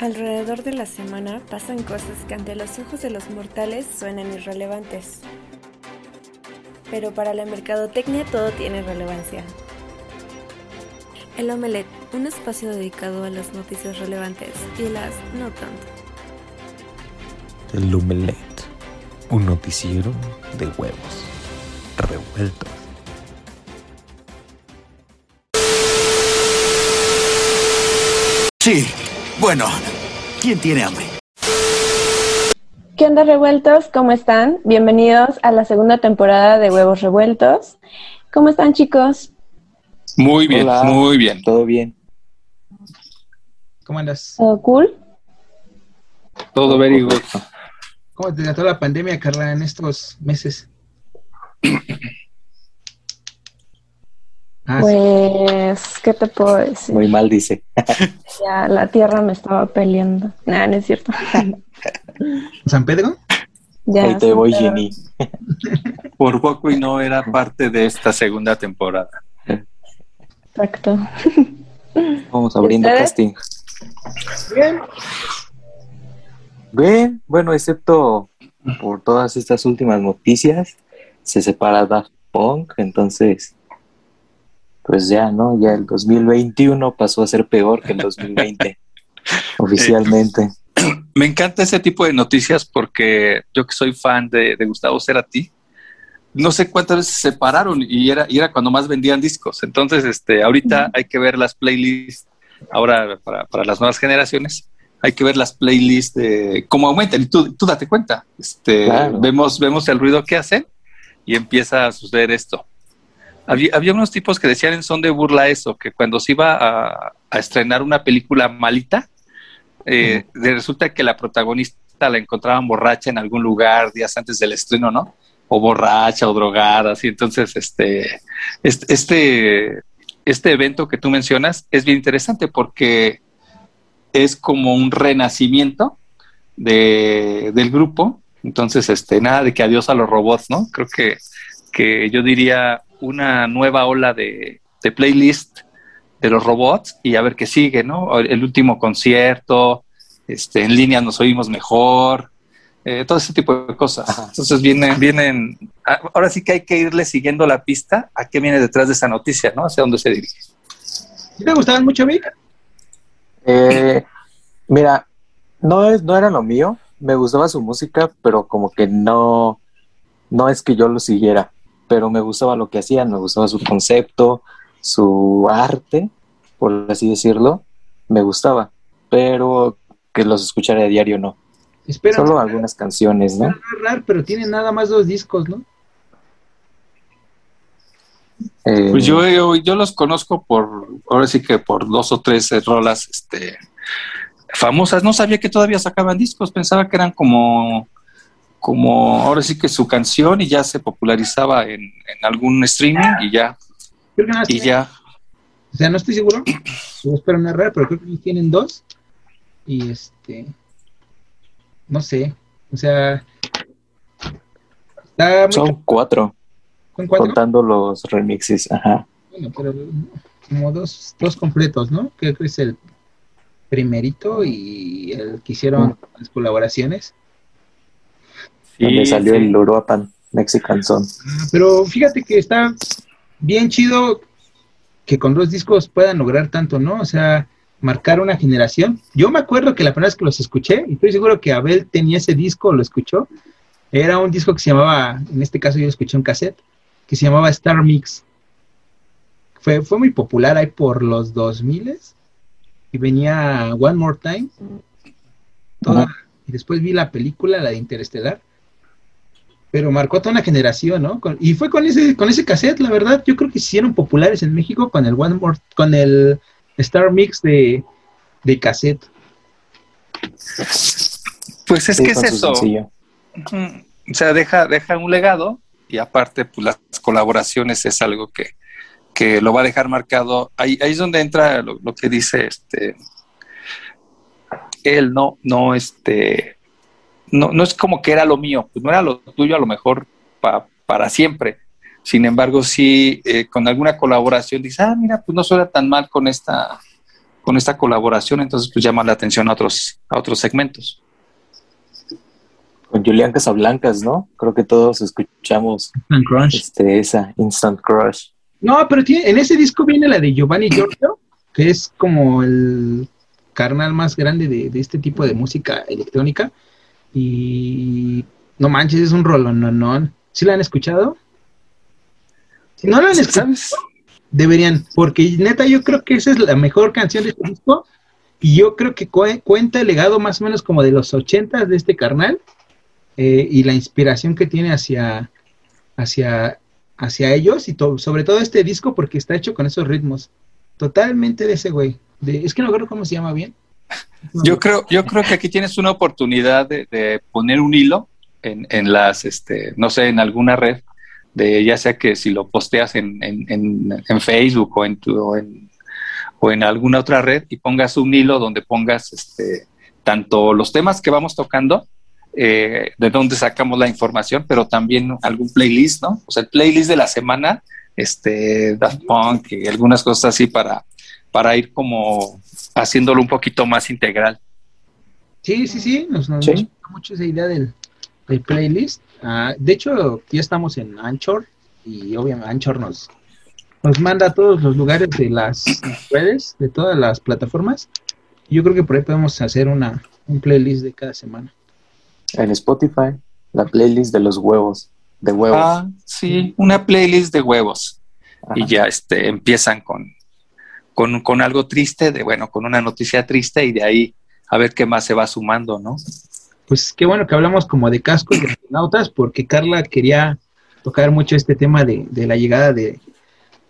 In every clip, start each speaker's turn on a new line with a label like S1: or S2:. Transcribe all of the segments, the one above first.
S1: Alrededor de la semana pasan cosas que ante los ojos de los mortales suenan irrelevantes. Pero para la mercadotecnia todo tiene relevancia. El Omelette, un espacio dedicado a las noticias relevantes y las no tanto.
S2: El Omelette, un noticiero de huevos revueltos.
S3: Sí, bueno, ¿quién tiene hambre?
S1: ¿Qué onda revueltos? ¿Cómo están? Bienvenidos a la segunda temporada de Huevos Revueltos. ¿Cómo están chicos?
S4: Muy bien,
S5: Hola.
S4: muy bien.
S5: ¿Todo bien?
S6: ¿Cómo andas?
S1: ¿Todo cool?
S4: Todo very good.
S6: ¿Cómo te trató la pandemia, Carla, en estos meses? Ah, sí.
S1: Pues, ¿qué te puedo decir?
S5: Muy mal, dice.
S1: Ya la tierra me estaba peleando. Nah, no es cierto.
S6: ¿San Pedro?
S1: ya,
S5: Ahí te voy,
S1: pero-
S5: Jenny.
S4: Por poco y no era parte de esta segunda temporada.
S1: Exacto.
S5: Vamos abriendo casting.
S6: Bien.
S5: Bien, bueno, excepto por todas estas últimas noticias, se separa Daft Punk, entonces, pues ya, ¿no? Ya el 2021 pasó a ser peor que el 2020, oficialmente.
S4: Me encanta ese tipo de noticias porque yo que soy fan de, de Gustavo Cerati, no sé cuántas veces se separaron y era, y era cuando más vendían discos. Entonces, este, ahorita hay que ver las playlists, ahora para, para las nuevas generaciones, hay que ver las playlists de cómo aumentan. Y tú, tú date cuenta, este,
S5: Claro.
S4: vemos, vemos el ruido que hacen y empieza a suceder esto. Había, había unos tipos que decían en son de burla eso, que cuando se iba a, a estrenar una película malita, eh, resulta que la protagonista la encontraban borracha en algún lugar días antes del estreno, ¿no? O borracha o drogada, así. Entonces, este, este, este, este evento que tú mencionas es bien interesante porque es como un renacimiento de, del grupo. Entonces, este, nada de que adiós a los robots, ¿no? Creo que, que yo diría una nueva ola de, de playlist de los robots y a ver qué sigue, ¿no? El último concierto, este, en línea nos oímos mejor, eh, todo ese tipo de cosas.
S5: Ajá.
S4: Entonces vienen, vienen, a- ahora sí que hay que irle siguiendo la pista a qué viene detrás de esa noticia, ¿no? Hacia dónde se dirige.
S6: ¿Sí ¿Te gustaban mucho, Vic?
S5: Eh, mira, no, es, no era lo mío, me gustaba su música, pero como que no, no es que yo lo siguiera, pero me gustaba lo que hacían, me gustaba su concepto, su arte, por así decirlo, me gustaba, pero que los escuchara a diario no,
S6: Espera,
S5: solo algunas canciones, ¿no?
S6: raro, pero tienen nada más dos discos, ¿no?
S5: Eh,
S4: Pues yo, yo, yo los conozco por, ahora sí que por dos o tres eh, rolas este, famosas. No sabía que todavía sacaban discos, pensaba que eran como, como ahora sí que su canción y ya se popularizaba en, en algún streaming y ya,
S6: Creo que nada
S4: y ya.
S6: O sea, no estoy seguro. Yo espero no errar, pero creo que tienen dos. Y este. No sé. O sea. Está muy.
S5: son cuatro,
S6: ¿Con cuatro?
S5: contando los remixes, ajá.
S6: Bueno, pero como dos, dos completos, ¿no? Creo que es el primerito y el que hicieron las colaboraciones.
S5: Donde
S4: Sí,
S5: salió
S4: sí.
S5: el Uruapan Mexican Son.
S6: Ah, Pero fíjate que está bien chido que con dos discos puedan lograr tanto, ¿no? O sea, marcar una generación. Yo me acuerdo que la primera vez que los escuché, y estoy seguro que Abel tenía ese disco, lo escuchó, era un disco que se llamaba, en este caso yo lo escuché un cassette, que se llamaba Star Mix. Fue, fue muy popular ahí por los 2000 y venía One More Time. Toda- y después vi la película, la de Interestelar. Pero marcó toda una generación, ¿no? Con- y fue con ese, con ese cassette, la verdad, yo creo que se hicieron populares en México con el One More, con el Star Mix de, de cassette.
S4: Pues es
S5: Sí,
S4: que es eso.
S5: sencillo.
S4: O sea, deja, deja un legado y aparte, pues las colaboraciones es algo que, que lo va a dejar marcado. Ahí, ahí es donde entra lo, lo que dice este él, no, no, este, no, no es como que era lo mío, pues no era lo tuyo a lo mejor pa- para siempre. Sin embargo, sí, eh, con alguna colaboración dice, ah, mira, pues no suena tan mal con esta, con esta colaboración, entonces pues llama la atención a otros, a otros segmentos.
S5: Con Julián Casablancas, ¿no? Creo que todos escuchamos
S6: Instant Crunch.
S5: este, esa Instant Crush.
S6: No, pero tiene- en ese disco viene la de Giovanni Giorgio, que es como el carnal más grande de, de este tipo de música electrónica. Y no manches, es un rolón, no, no. ¿Sí la han escuchado? Si no la han escuchado, deberían, porque neta yo creo que esa es la mejor canción de este disco. Y yo creo que cue- cuenta el legado más o menos como de los ochentas de este carnal eh, y la inspiración que tiene hacia, hacia, hacia ellos y to- sobre todo este disco porque está hecho con esos ritmos. Totalmente de ese güey. De, es que no recuerdo cómo se llama bien.
S4: Yo creo, yo creo que aquí tienes una oportunidad de, poner un hilo en, en las, este, no sé, en alguna red, de ya sea que si lo posteas en, en, en- Facebook o en, tu, o en o en alguna otra red y pongas un hilo donde pongas este, tanto los temas que vamos tocando, eh, de dónde sacamos la información, pero también algún playlist, ¿no? O sea, el playlist de la semana, este, Daft Punk y algunas cosas así para, para ir como haciéndolo un poquito más integral.
S6: Sí, sí, sí, nos, nos
S5: Sí.
S6: gusta mucho esa idea del, del playlist. Ah, de hecho, ya estamos en Anchor y obviamente Anchor nos, nos manda a todos los lugares de las redes, de todas las plataformas. Yo creo que por ahí podemos hacer una, un playlist de cada semana.
S5: En Spotify, la playlist de los huevos. De huevos.
S4: Ah, sí, una playlist de huevos.
S5: Ajá.
S4: y ya este, empiezan con, con, con algo triste, de bueno, con una noticia triste y de ahí a ver qué más se va sumando, ¿no?
S6: Pues qué bueno que hablamos como de cascos de astronautas, porque Carla quería tocar mucho este tema de, de la llegada de,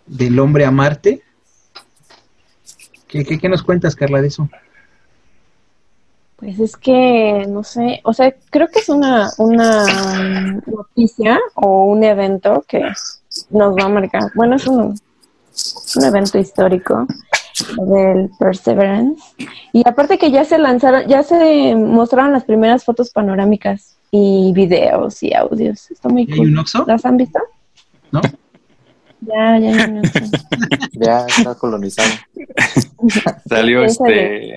S6: del hombre a Marte. ¿Qué, qué, qué nos cuentas, Carla, de eso?
S1: Pues es que, no sé, o sea, creo que es una, una noticia o un evento que nos va a marcar. Bueno, es un, un evento histórico del Perseverance. Y aparte que ya se lanzaron, ya se mostraron las primeras fotos panorámicas y videos y audios. Está muy
S6: ¿Y hay
S1: cool.
S6: un?
S1: ¿Las han visto?
S6: ¿No?
S1: Ya, ya, hay un Oxxo.
S5: Ya está colonizado.
S4: Salió este.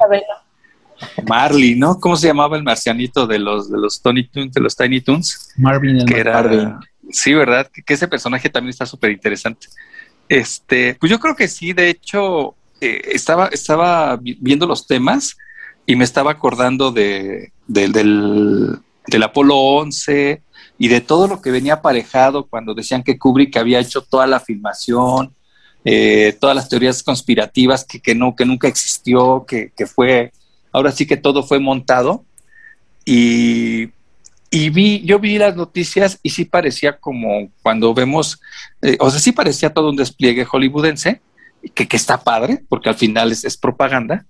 S4: Marley, ¿no? ¿Cómo se llamaba el marcianito de los de los Tony Toons, de los Tiny Toons?
S6: Marvin el
S4: Que era
S5: Marvin.
S4: Sí, ¿verdad? Que, que ese personaje también está súper interesante. Este, pues yo creo que sí, de hecho, eh, estaba, estaba vi- viendo los temas y me estaba acordando de, de- del, del Apolo 11 y de todo lo que venía aparejado cuando decían que Kubrick había hecho toda la filmación, eh, todas las teorías conspirativas que, que, no, que nunca existió, que, que fue, ahora sí que todo fue montado. Y, y vi, yo vi las noticias y sí parecía como cuando vemos, eh, o sea, sí parecía todo un despliegue hollywoodense, que, que está padre, porque al final es, propaganda.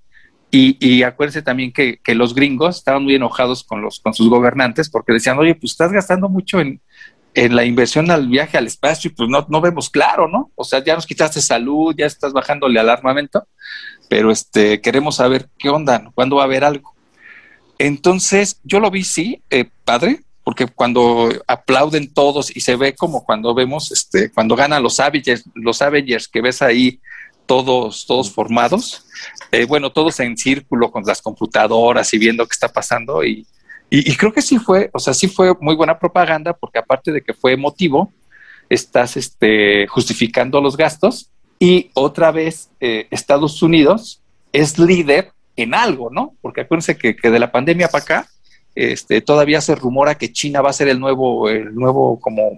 S4: Y, y acuérdense también que, que los gringos estaban muy enojados con, los, con sus gobernantes porque decían, oye, pues estás gastando mucho en, en la inversión al viaje al espacio y pues no, no vemos claro, ¿no? O sea, ya nos quitaste salud, ya estás bajándole al armamento, pero este, queremos saber qué onda, cuándo va a haber algo. Entonces, yo lo vi, sí, eh, padre, porque cuando aplauden todos y se ve como cuando vemos, este, cuando ganan los Avengers, los Avengers que ves ahí todos, todos formados, eh, bueno, todos en círculo con las computadoras y viendo qué está pasando y, y, creo que sí fue, o sea, sí fue muy buena propaganda porque aparte de que fue emotivo, estás este, justificando los gastos y otra vez eh, Estados Unidos es líder en algo, ¿no? Porque acuérdense que, que de la pandemia para acá, este, todavía se rumora que China va a ser el nuevo, el nuevo como,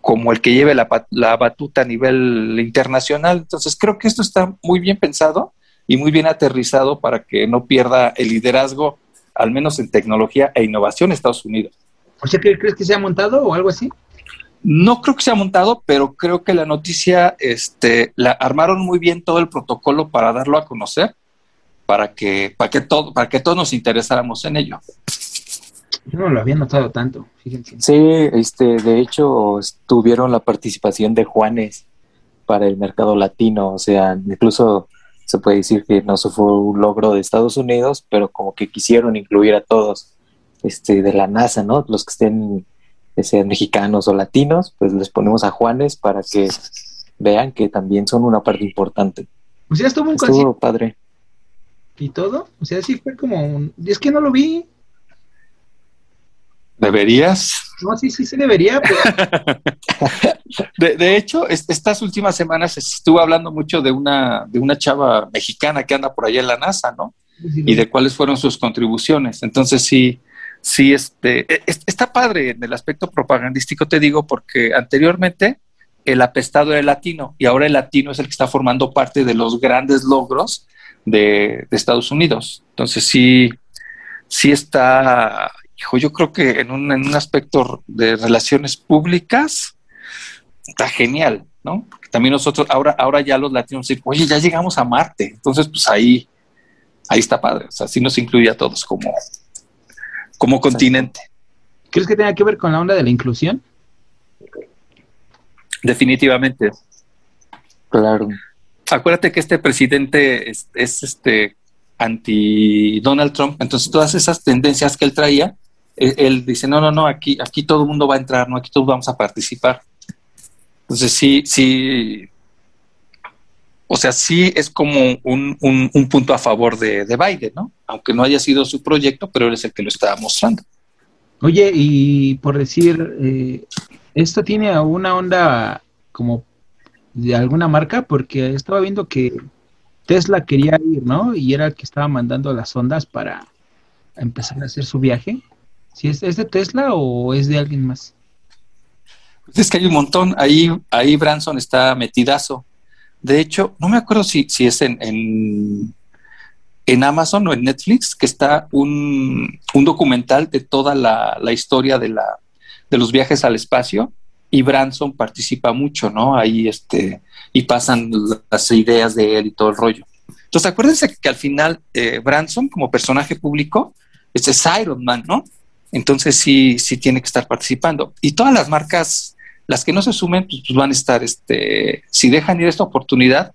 S4: como el que lleve la, la batuta a nivel internacional. Entonces creo que esto está muy bien pensado y muy bien aterrizado para que no pierda el liderazgo, al menos en tecnología e innovación, Estados Unidos.
S6: O sea, ¿qué crees que se ha montado o algo así?
S4: No creo que se ha montado, pero creo que la noticia, este, la armaron muy bien todo el protocolo para darlo a conocer, para que, para que todo, para que todos nos interesáramos en ello.
S6: Yo no lo había notado tanto, fíjense.
S5: Sí, este, de hecho, tuvieron la participación de Juanes para el mercado latino, o sea, incluso se puede decir que no se fue un logro de Estados Unidos, pero como que quisieron incluir a todos, este, de la NASA, ¿no? Los que estén, que sean mexicanos o latinos, pues les ponemos a Juanes para que vean que también son una parte importante.
S6: Pues ya estuvo un.
S5: Estuvo padre.
S6: Y todo. O sea, sí fue como un... Es que no lo vi.
S4: ¿Deberías?
S6: No, sí, sí, sí debería. Pero...
S4: de, de, hecho, es, estas últimas semanas estuve hablando mucho de una, de una chava mexicana que anda por allá en la NASA, ¿no?
S6: Sí,
S4: Y de cuáles fueron sus contribuciones. Entonces sí, sí, este, e- es- está padre en el aspecto propagandístico, te digo, porque anteriormente el apestado era el latino y ahora el latino es el que está formando parte de los grandes logros de, de Estados Unidos. Entonces sí, sí está, hijo, yo creo que en un, en un aspecto de relaciones públicas está genial, ¿no? Porque también nosotros, ahora, ahora ya los latinos dicen, oye, ya llegamos a Marte. Entonces, pues ahí, ahí está padre. O sea, sí nos incluye a todos como, como continente.
S6: ¿Crees que tenga que ver con la onda de la inclusión?
S4: Definitivamente.
S5: Claro.
S4: Acuérdate que este presidente es, es este anti Donald Trump, entonces todas esas tendencias que él traía, él, él dice, no, no, no, aquí, aquí todo el mundo va a entrar, no, aquí todos vamos a participar. Entonces sí, sí, o sea, sí es como un, un, un punto a favor de, de Biden, ¿no? Aunque no haya sido su proyecto, pero él es el que lo está mostrando.
S6: Oye, y por decir, eh, ¿esto tiene una onda como de alguna marca? Porque estaba viendo que Tesla quería ir, ¿no? Y era el que estaba mandando las ondas para empezar a hacer su viaje. ¿Si es, de Tesla o es de alguien más?
S4: Pues es que hay un montón. Ahí, ahí Branson está metidazo. De hecho, no me acuerdo si, si es en, en, en Amazon o en Netflix, que está un, un documental de toda la, la historia de, la, de los viajes al espacio y Branson participa mucho, ¿no? Ahí este, y pasan las ideas de él y todo el rollo. Entonces, acuérdense que al final eh, Branson, como personaje público, este es Iron Man, ¿no? Entonces sí, sí tiene que estar participando. Y todas las marcas, las que no se sumen, pues, pues van a estar, este, si dejan ir esta oportunidad,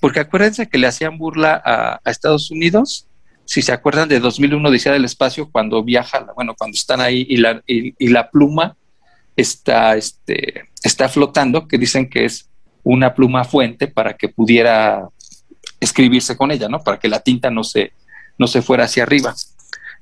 S4: porque acuérdense que le hacían burla a, Estados Unidos, si se acuerdan de 2001 Odisea del Espacio, cuando viaja, bueno, cuando están ahí y la, y la pluma está, este, está flotando, que dicen que es una pluma fuente para que pudiera escribirse con ella, ¿no? Para que la tinta no se, no se fuera hacia arriba.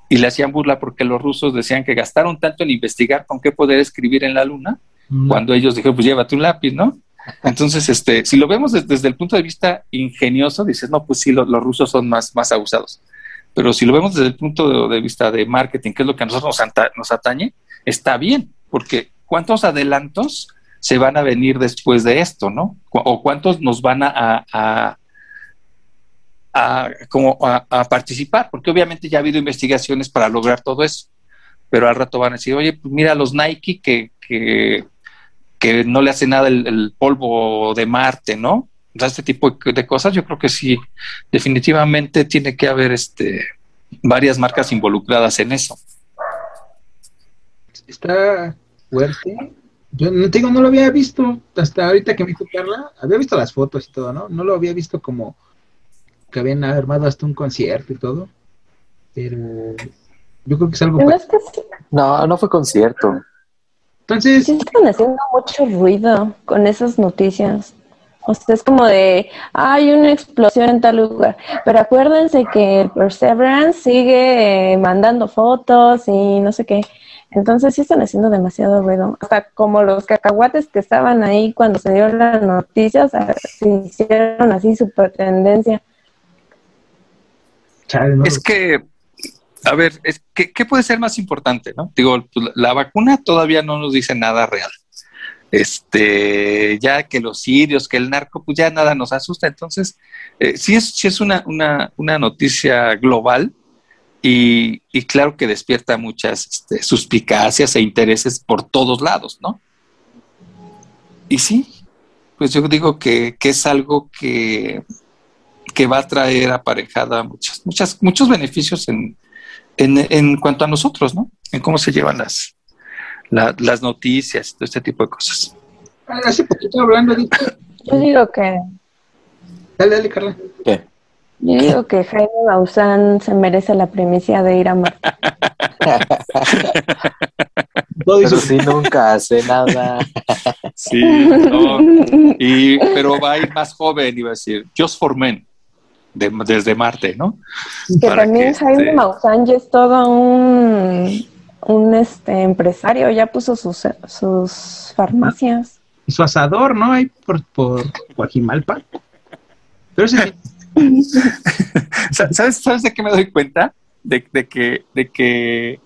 S4: Y le hacían burla porque los rusos decían que gastaron tanto en investigar con qué poder escribir en la luna,
S6: Mm.
S4: cuando ellos dijeron, pues llévate un lápiz, ¿no? Entonces, este, si lo vemos desde, desde el punto de vista ingenioso, dices, no, pues sí, lo, los rusos son más, más abusados. Pero si lo vemos desde el punto de, de vista de marketing, que es lo que a nosotros nos, nos atañe, está bien, porque ¿cuántos adelantos se van a venir después de esto, no? O cuántos nos van a, a- a- como a, participar, porque obviamente ya ha habido investigaciones para lograr todo eso, pero al rato van a decir, oye, pues mira los Nike que, que, que no le hace nada el, el polvo de Marte, ¿no? O sea, este tipo de cosas, yo creo que sí, definitivamente tiene que haber este varias marcas involucradas en eso.
S6: Está fuerte. Yo no te digo, no lo había visto hasta ahorita que me dijo Carla. Había visto las fotos y todo, ¿no? No lo había visto como que habían armado hasta un concierto y todo. Pero yo creo que es algo.
S1: Es que sí,
S5: No, no fue concierto.
S6: Entonces,
S1: sí están haciendo mucho ruido con esas noticias. O sea, es como de, hay una explosión en tal lugar. Pero acuérdense que el Perseverance sigue mandando fotos y no sé qué. Entonces sí están haciendo demasiado ruido. Hasta como los cacahuates que estaban ahí cuando se dio la noticia, o sea, se hicieron así super tendencia.
S4: Es que, a ver, es que, ¿qué puede ser más importante, no? Digo, pues, la, la vacuna todavía no nos dice nada real. Este, ya que los sirios, que el narco, pues ya nada nos asusta. Entonces, eh, sí es, sí es una, una, una noticia global y, y claro que despierta muchas este, suspicacias e intereses por todos lados, ¿no? Y sí, pues yo digo que, que es algo que, que va a traer aparejada muchas, muchas, muchos beneficios en, en, en cuanto a nosotros, ¿no? En cómo se llevan las, la- las noticias, todo este tipo de cosas.
S6: hace poquito hablando de.
S1: Yo digo que,
S6: Dale, dale, Carla.
S5: ¿Qué?
S1: Yo digo que Jaime Maussan se merece la primicia de ir a Marte.
S5: Pero
S6: eso.
S5: sí, nunca hace nada.
S4: Sí, no, y, pero va a ir más joven, iba a decir, Just for Men. de- desde Marte, ¿no?
S1: Que
S4: Para
S1: también
S4: que,
S1: Jaime
S4: este-
S1: Maussan ya es todo un, un este empresario, ya puso sus, sus farmacias.
S6: Y su asador, ¿no? Ahí por, por Guajimalpa. Pero ese
S4: ¿Sabes, ¿Sabes de qué me doy cuenta? De, que, de que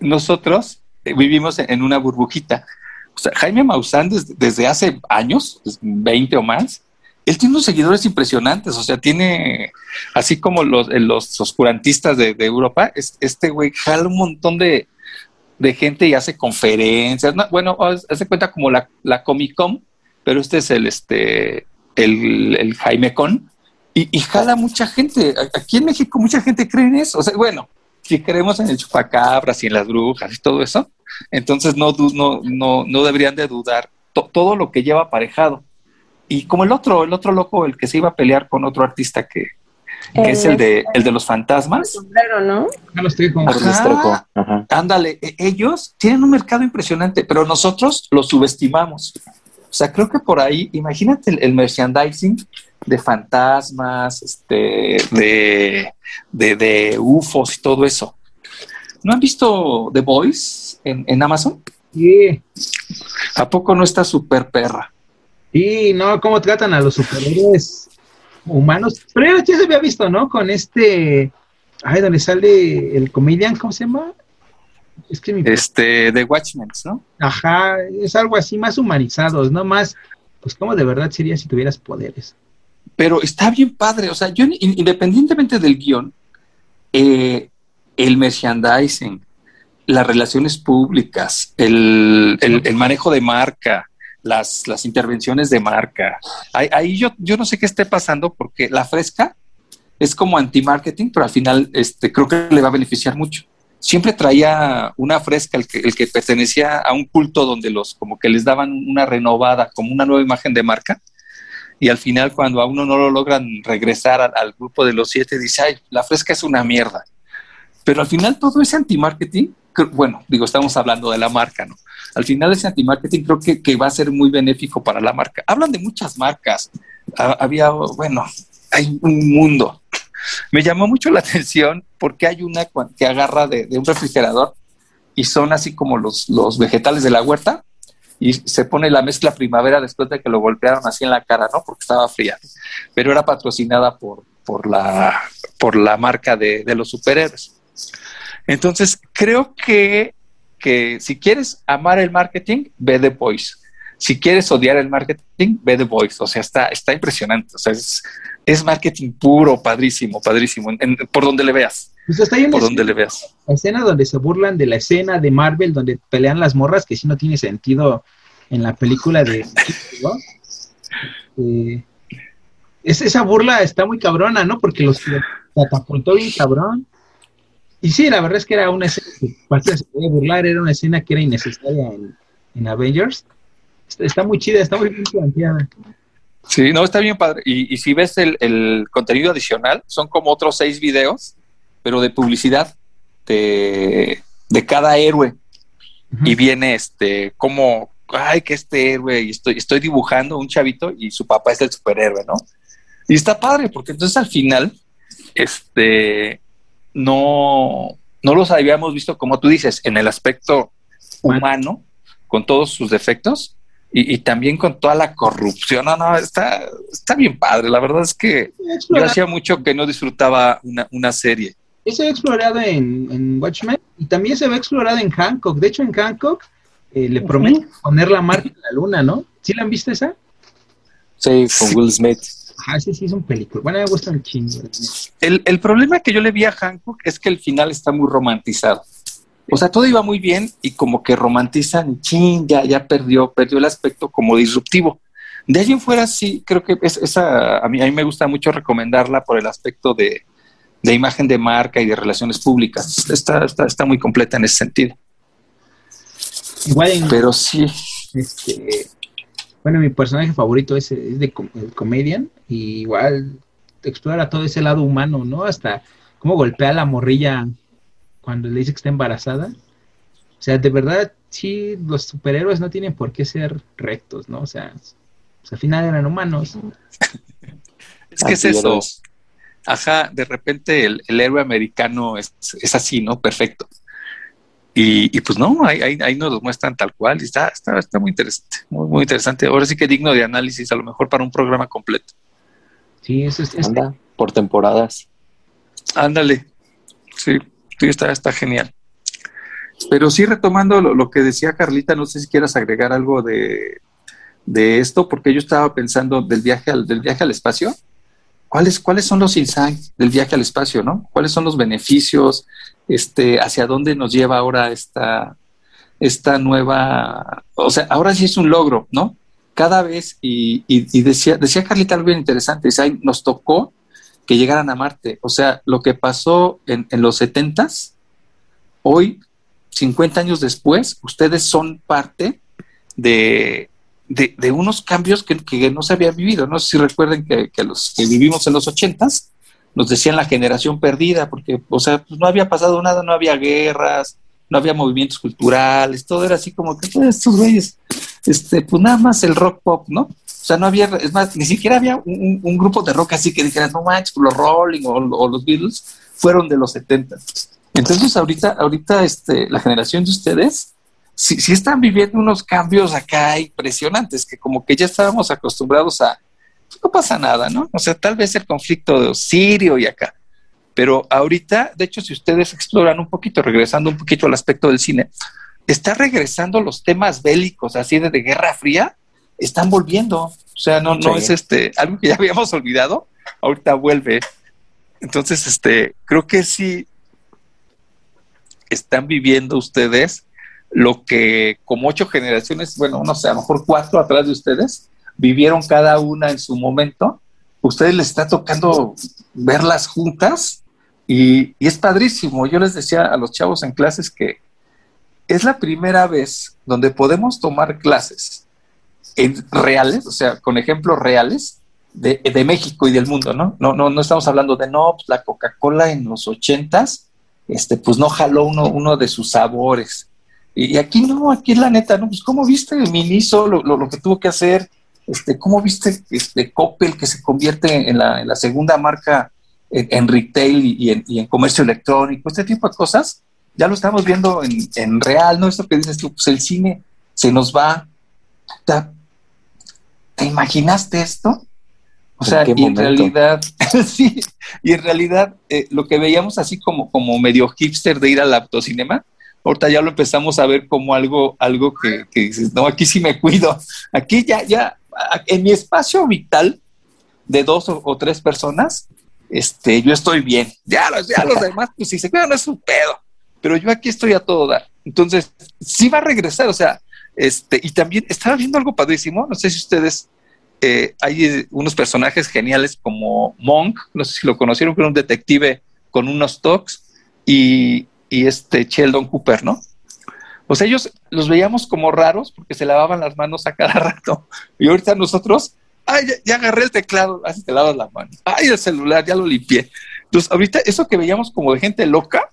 S4: nosotros eh, vivimos en- una burbujita. O sea, Jaime Maussan desde, hace años, 20 o más, él tiene unos seguidores impresionantes. O sea, tiene, así como los, eh, los oscurantistas de, Europa, es, este güey jala un montón de, de gente y hace conferencias. No, bueno, de cuenta como la, la Comic Con, pero este es el, este, el Jaime Con. Y, y jala mucha gente. A- Aquí en México mucha gente cree en eso. O sea, bueno, si creemos en el chupacabras y en las brujas y todo eso, entonces no, no, no, no deberían de dudar to- todo lo que lleva aparejado. Y como el otro, el otro loco, el que se iba a pelear con otro artista que, que es el de, el de los fantasmas.
S1: sombrero, ¿no?
S4: Ajá.
S5: Ajá.
S4: Ándale, e- ellos tienen un mercado impresionante, pero nosotros lo subestimamos. O sea, creo que por ahí, imagínate el, el merchandising de fantasmas, este, de, de, de UFOs y todo eso. ¿No han visto The Boys en, en Amazon?
S6: Sí.
S4: ¿A poco no está súper perra?
S6: Y no, cómo tratan a los superhéroes humanos. Pero ya se había visto, ¿no? Con este. Ay, donde sale el comedian, ¿cómo se llama? Es que mi.
S4: Este, The Watchmen, ¿no?
S6: Ajá, es algo así más humanizados, ¿no? Más. Pues, ¿cómo de verdad sería si tuvieras poderes?
S4: Pero está bien padre. O sea, yo in- independientemente del guion, eh, el merchandising, las relaciones públicas, el, el- el manejo de marca, las, las intervenciones de marca. Ahí, ahí yo, yo no sé qué esté pasando porque la fresca es como anti-marketing, pero al final este, creo que le va a beneficiar mucho. Siempre traía una fresca el que, el que pertenecía a un culto donde los como que les daban una renovada, como una nueva imagen de marca y al final cuando a uno no lo logran regresar al, grupo de los siete, dice, ay, la fresca es una mierda. Pero al final todo ese anti-marketing, bueno, digo, estamos hablando de la marca, ¿no? Al final ese anti-marketing creo que, que va a ser muy benéfico para la marca. Hablan de muchas marcas. Ha- había, bueno, hay un mundo. Me llamó mucho la atención porque hay una que agarra de, de un refrigerador y son así como los, los vegetales de la huerta y se pone la mezcla primavera después de que lo golpearon así en la cara, ¿no? Porque estaba fría. Pero era patrocinada por, por, la, por la marca de, de los superhéroes. Entonces, creo que, que si quieres amar el marketing, ve The Voice. Si quieres odiar el marketing, ve The Voice. O sea, está, está impresionante. O sea, es, es marketing puro, padrísimo, padrísimo, por donde le veas,
S6: Pues hasta
S4: por donde
S6: escena,
S4: le veas.
S6: la escena donde se burlan de la escena de Marvel donde pelean las morras, que sí no tiene sentido en la película de. Eh, es- esa burla está muy cabrona, ¿no? Porque los catapultó bien cabrón. Y sí, la verdad es que era una escena que cualquiera se podía burlar, era una escena que era innecesaria en, en Avengers. Está, está muy chida, está muy bien planteada.
S4: Sí, no, está bien padre. Y, y si ves el, el contenido adicional, son como otros seis videos, pero de publicidad de, de cada héroe. Y viene este, como, ay, que este héroe, y estoy, estoy dibujando un chavito y su papá es el superhéroe, ¿no? Y está padre, porque entonces al final, este, no, no los habíamos visto, como tú dices, en el aspecto humano, con todos sus defectos, y, y también con toda la corrupción. No, no, está, está bien padre. La verdad es que yo hacía mucho que no disfrutaba una, una serie.
S6: Se ve explorado en, en Watchmen y también se ve explorado en Hancock. De hecho, en Hancock eh, le prometen poner la marca en la luna, ¿no? ¿Sí la han visto esa?
S5: Sí, con Will Smith.
S6: Ah, sí, sí, es un película. Bueno, me gusta un chingo.
S4: El, el problema que yo le vi a Hancock es que el final está muy romantizado. O sea, todo iba muy bien y como que romantizan y chin, ya, ya perdió, perdió el aspecto como disruptivo. De ahí en fuera sí, creo que es, esa, a mí, a mí me gusta mucho recomendarla por el aspecto de, de imagen de marca y de relaciones públicas. Está, está, está muy completa en ese sentido.
S6: Igual en,
S4: Pero sí,
S6: este, bueno, mi personaje favorito es, es de com- el comedian y igual explora todo ese lado humano, ¿no? Hasta cómo golpea a la morrilla cuando le dice que está embarazada. O sea, de verdad, sí, los superhéroes no tienen por qué ser rectos, ¿no? O sea, pues, al final eran humanos.
S4: es que es eso. Ajá, de repente el, el héroe americano es, es, así, ¿no? Perfecto. Y, y pues no, ahí, ahí, ahí, nos lo muestran tal cual y está, está, está muy interesante, muy, muy interesante. Ahora sí que digno de análisis, a lo mejor para un programa completo.
S6: Sí, eso es. Anda,
S5: por temporadas.
S4: Ándale. Sí, sí, está, está genial. Pero sí, retomando lo, lo, que decía Carlita, no sé si quieras agregar algo de, de esto, porque yo estaba pensando del viaje al, del viaje al espacio. ¿Cuáles, ¿Cuáles son los insights del viaje al espacio, no? ¿Cuáles son los beneficios? Este, ¿Hacia dónde nos lleva ahora esta, esta nueva... O sea, ahora sí es un logro, ¿no? Cada vez, y, decía, decía Carlita algo bien interesante, dice, nos tocó que llegaran a Marte. O sea, lo que pasó en, en los setentas, hoy, 50 años después, ustedes son parte de, de, unos cambios que, que, no se había vivido. No si recuerden que, que los que vivimos en los ochentas nos decían la generación perdida, porque, o sea, pues no había pasado nada, no había guerras, no había movimientos culturales, todo era así como que pues, estos güeyes, este, pues nada más el rock pop, ¿no? O sea, no había, es más, ni siquiera había un, un grupo de rock así que dijeras, no manches, los Rolling o, o, los Beatles fueron de los 70. Entonces, ahorita, ahorita, este, la generación de ustedes, sí, sí están viviendo unos cambios acá impresionantes, que como que ya estábamos acostumbrados a, no pasa nada, ¿no? O sea, tal vez el conflicto de sirio y acá. Pero ahorita, de hecho, si ustedes exploran un poquito, regresando un poquito al aspecto del cine, está regresando los temas bélicos, así de, de Guerra Fría, están volviendo. O sea, no, no sí. es este algo que ya habíamos olvidado, ahorita vuelve. Entonces, este, creo que sí están viviendo ustedes lo que como ocho generaciones, bueno, no sé, a lo mejor cuatro atrás de ustedes, vivieron cada una en su momento. Ustedes les está tocando verlas juntas y, es padrísimo. Yo les decía a los chavos en clases que es la primera vez donde podemos tomar clases en reales, o sea, con ejemplos reales de, de, México y del mundo, ¿no? No, no, no estamos hablando de no, pues la Coca-Cola en los ochentas, este, pues no jaló uno, uno de sus sabores. Y, aquí no, aquí la neta, ¿no? Pues cómo viste Miniso, lo, lo, lo que tuvo que hacer, este, ¿cómo viste este Coppel que se convierte en la, en la segunda marca en, en retail y, y, en, y, en, comercio electrónico? Este tipo de cosas ya lo estamos viendo en, en real, ¿no? Esto que dices tú, pues el cine se nos va. ¿Te, ¿te imaginaste esto? O sea, y en realidad, sí, y en realidad eh, lo que veíamos así como, como medio hipster de ir al autocinema, ahorita ya lo empezamos a ver como algo, algo que, dices, no, aquí sí me cuido, aquí ya, ya, en mi espacio vital de dos o, tres personas, este, yo estoy bien. Ya los, ya los demás, pues si se cuidan, no es un pedo. Pero yo aquí estoy a todo dar. Entonces, sí va a regresar, o sea, este, y también estaba viendo algo padrísimo, no sé si ustedes, eh, hay unos personajes geniales como Monk, no sé si lo conocieron, que era un detective con unos toques, y, y este Sheldon Cooper, ¿no? O sea, ellos los veíamos como raros porque se lavaban las manos a cada rato. Y ahorita nosotros, ay, ya, ya agarré el teclado, así te lavas las manos. Ay, el celular, ya lo limpié. Entonces, ahorita eso que veíamos como de gente loca,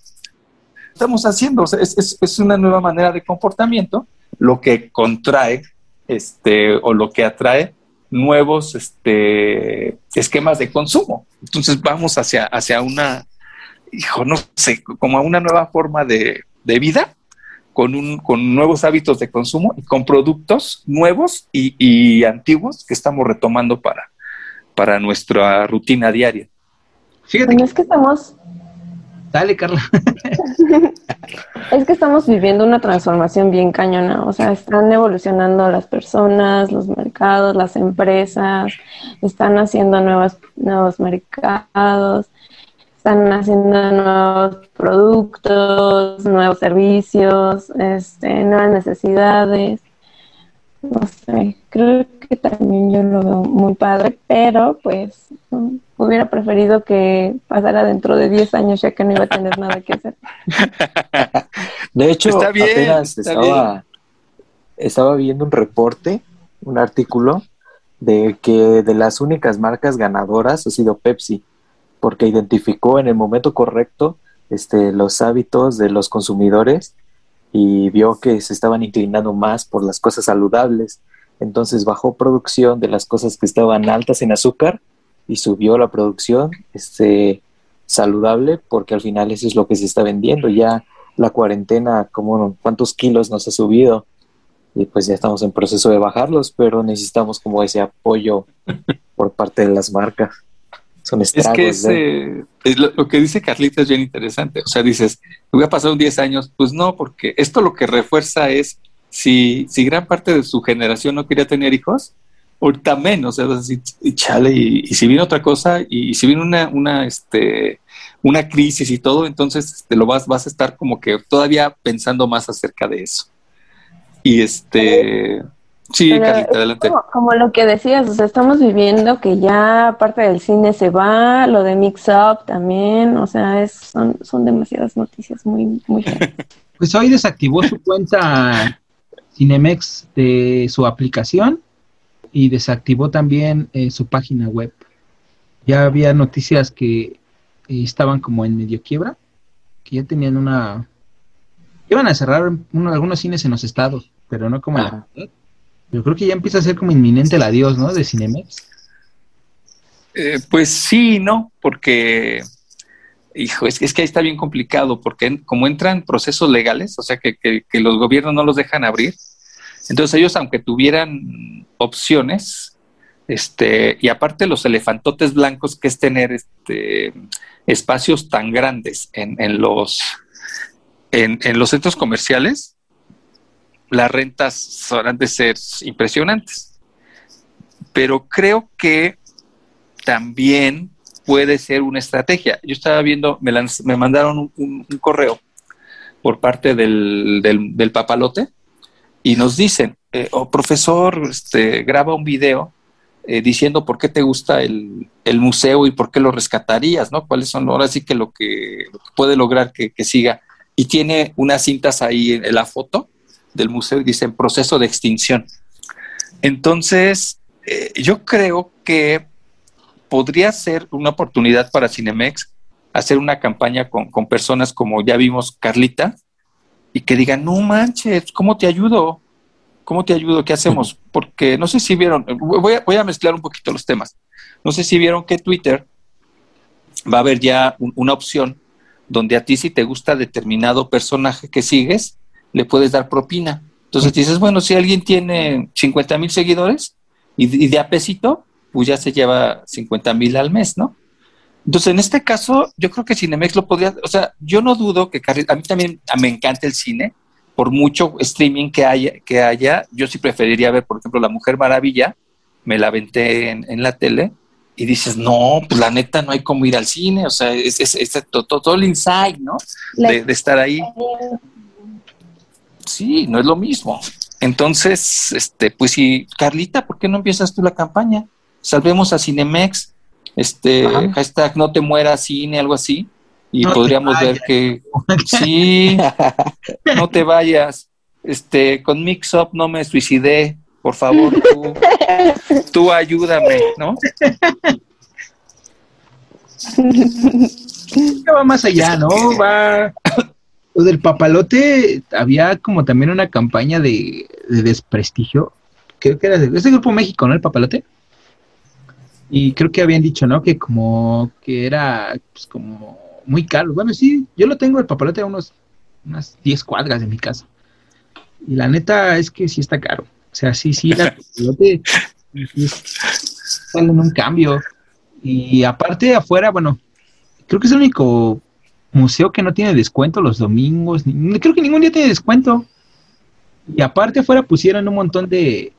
S4: estamos haciendo. O sea, es, es, es una nueva manera de comportamiento, lo que contrae este, o lo que atrae nuevos este, esquemas de consumo. Entonces, vamos hacia, hacia una, hijo, no sé, como a una nueva forma de, de vida con, un, con, nuevos hábitos de consumo y con productos nuevos y, y antiguos que estamos retomando para, para nuestra rutina diaria.
S1: Fíjate. Bueno, es que estamos.
S6: Dale, Carla.
S1: es que estamos viviendo una transformación bien cañona. O sea, están evolucionando las personas, los mercados, las empresas, están haciendo nuevos, nuevos mercados están haciendo nuevos productos, nuevos servicios, este, nuevas necesidades. No sé, creo que también yo lo veo muy padre, pero pues hubiera preferido que pasara dentro de 10 años ya que no iba a tener nada que hacer.
S5: De hecho, está bien, apenas está estaba, bien. estaba viendo un reporte, un artículo, de que de las únicas marcas ganadoras ha sido Pepsi porque identificó en el momento correcto este, los hábitos de los consumidores y vio que se estaban inclinando más por las cosas saludables. Entonces bajó producción de las cosas que estaban altas en azúcar y subió la producción este, saludable porque al final eso es lo que se está vendiendo. Ya la cuarentena, como cuántos kilos nos ha subido y pues ya estamos en proceso de bajarlos, pero necesitamos como ese apoyo por parte de las marcas. Son estragos.
S4: Es que es, lo, que dice Carlita es bien interesante. O sea, dices, voy a pasar un 10 años. Pues no, porque esto lo que refuerza es si, si gran parte de su generación no quería tener hijos, ahorita menos, o sea, y, chale, y, si viene otra cosa, y, si viene una, una, este, una crisis y todo, entonces te lo vas, vas a estar como que todavía pensando más acerca de eso. Y este, sí, Carlita, adelante.
S1: Como, lo que decías, o sea, estamos viviendo que ya parte del cine se va, lo de Mix Up también, o sea, es, son, son demasiadas noticias muy, muy
S6: Pues hoy desactivó su cuenta Cinemex de su aplicación y desactivó también eh, su página web. Ya había noticias que eh, estaban como en medio quiebra, que ya tenían una... Iban a cerrar algunos cines en los estados, pero no como la Yo creo que ya empieza a ser como inminente el adiós, ¿no? De Cinemex.
S4: Eh, pues sí, no, porque, hijo, es, es, que ahí está bien complicado, porque como entran procesos legales, o sea, que, que los gobiernos no los dejan abrir, entonces ellos, aunque tuvieran opciones, este, y aparte los elefantotes blancos, que es tener este, espacios tan grandes en, los, en, los centros comerciales, las rentas han de ser impresionantes. Pero creo que también puede ser una estrategia. Yo estaba viendo, me, me mandaron un, correo por parte del, del papalote y nos dicen, eh, oh, profesor, este, graba un video eh, diciendo por qué te gusta el, museo y por qué lo rescatarías, ¿no? ¿Cuáles son ahora sí que lo que, puede lograr que, siga? Y tiene unas cintas ahí en, la foto del museo y dicen proceso de extinción. Entonces, eh, yo creo que podría ser una oportunidad para Cinemex hacer una campaña con, con personas como ya vimos Carlita, y que digan, no manches, ¿cómo te ayudo? ¿Cómo te ayudo? ¿Qué hacemos? Porque no sé si vieron, voy a, voy a mezclar un poquito los temas. No sé si vieron que Twitter va a haber ya una opción donde a ti si te gusta determinado personaje que sigues, le puedes dar propina. Entonces dices, bueno, si alguien tiene 50 mil seguidores y, y de a pesito, pues ya se lleva 50 mil al mes, ¿no? Entonces, en este caso, yo creo que Cinemex lo podría, o sea, yo no dudo que a mí también me encanta el cine, por mucho streaming que haya, que haya, yo sí preferiría ver, por ejemplo, La Mujer Maravilla, me la aventé en, la tele y dices, no, pues la neta no hay como ir al cine, o sea, es, es, todo, el insight, ¿no? De, de, estar ahí. Sí, no es lo mismo. Entonces, este, pues sí, Carlita, ¿por qué no empiezas tú la campaña? Salvemos a Cinemex este hashtag no te mueras cine, algo así, y podríamos ver que sí, no te vayas, este, con Mix Up no me suicidé, por favor, tú, tú ayúdame, ¿no?
S6: va más allá, ¿no? Va. Lo del papalote, había como también una campaña de, de desprestigio. Creo que era de ese grupo México, ¿no? El papalote. Y creo que habían dicho, ¿no? Que como que era pues, como muy caro. Bueno, sí, yo lo tengo el papalote a unos, unas 10 cuadras de mi casa. Y la neta es que sí está caro. O sea, sí, sí, el papalote sale en un cambio. Y aparte afuera, bueno, creo que es el único museo que no tiene descuento los domingos. creo que ningún día tiene descuento. Y aparte afuera pusieron un montón de,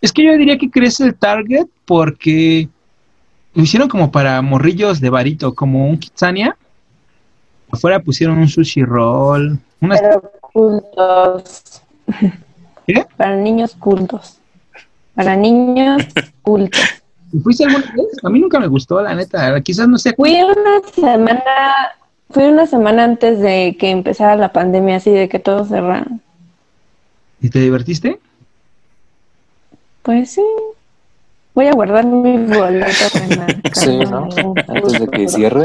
S6: es que yo diría que crece el target porque lo hicieron como para morrillos de varito, como un Kitsania. Afuera pusieron un sushi roll. Unas...
S1: Pero cultos. ¿Qué? Para niños cultos. Para niños cultos.
S6: ¿Fuiste alguna vez? A mí nunca me gustó, la neta. Quizás no sé.
S1: Fui una semana, fui una semana antes de que empezara la pandemia, así de que todo cerrara.
S6: ¿Y te divertiste?
S1: Pues sí. Voy a guardar mi boleto.
S5: sí, ¿no? Antes de que cierre.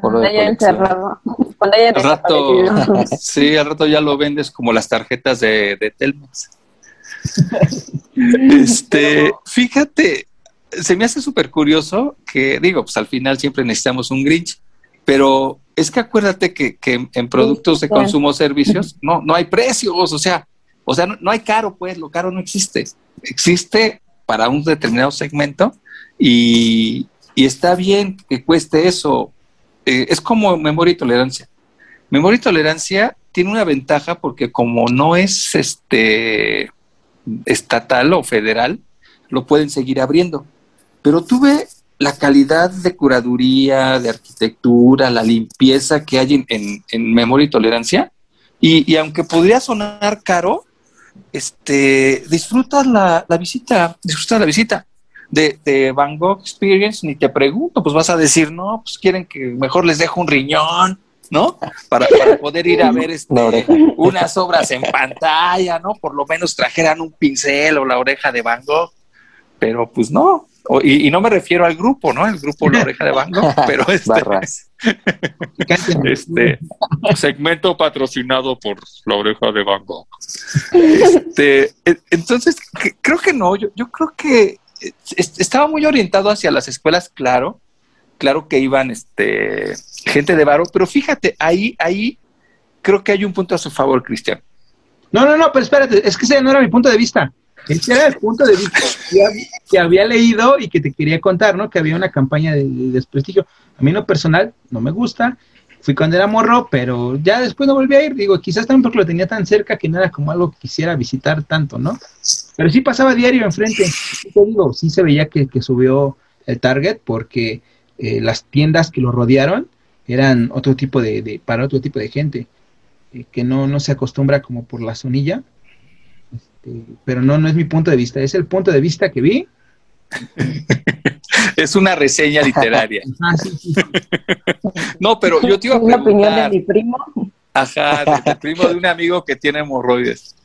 S1: Cuando haya encerrado. Cuando haya
S4: al rato, sí, al rato ya lo vendes como las tarjetas de, de Telmex. este, fíjate, se me hace súper curioso que, digo, pues al final siempre necesitamos un Grinch, pero es que acuérdate que, que en productos de consumo servicios no, no hay precios, o sea, o sea, no, no hay caro, pues, lo caro no existe. Existe para un determinado segmento y, y está bien que cueste eso. Eh, es como memoria y tolerancia. Memoria y tolerancia tiene una ventaja porque como no es este estatal o federal, lo pueden seguir abriendo. Pero tuve la calidad de curaduría, de arquitectura, la limpieza que hay en, en, memoria y tolerancia. Y, y, aunque podría sonar caro, este, disfrutas la, la visita, disfrutas la visita de, de, Van Gogh Experience, ni te pregunto, pues vas a decir, no, pues quieren que mejor les dejo un riñón, ¿no? Para, para poder ir a ver este, unas obras en pantalla, ¿no? Por lo menos trajeran un pincel o la oreja de Van Gogh, pero pues no. Y, y, no me refiero al grupo, ¿no? El grupo La Oreja de Van Gogh, pero este, este segmento patrocinado por La Oreja de Van Gogh. Este, entonces, creo que no, yo, yo creo que estaba muy orientado hacia las escuelas, claro, claro que iban este, gente de varo, pero fíjate, ahí, ahí creo que hay un punto a su favor, Cristian.
S6: No, no, no, pero espérate, es que ese no era mi punto de vista. Ese era el punto de vista que había leído y que te quería contar, ¿no? Que había una campaña de, desprestigio. A mí, no personal, no me gusta. Fui cuando era morro, pero ya después no volví a ir. Digo, quizás también porque lo tenía tan cerca que no era como algo que quisiera visitar tanto, ¿no? Pero sí pasaba diario enfrente. Te digo, sí se veía que, subió el target porque eh, las tiendas que lo rodearon eran otro tipo de, de para otro tipo de gente eh, que no, no se acostumbra como por la sonilla. Este, pero no, no es mi punto de vista, es el punto de vista que vi.
S4: es una reseña literaria. Ah, sí, sí, sí. no, pero yo te iba a preguntar.
S1: Una opinión de mi primo.
S4: Ajá, de tu primo de un amigo que tiene hemorroides.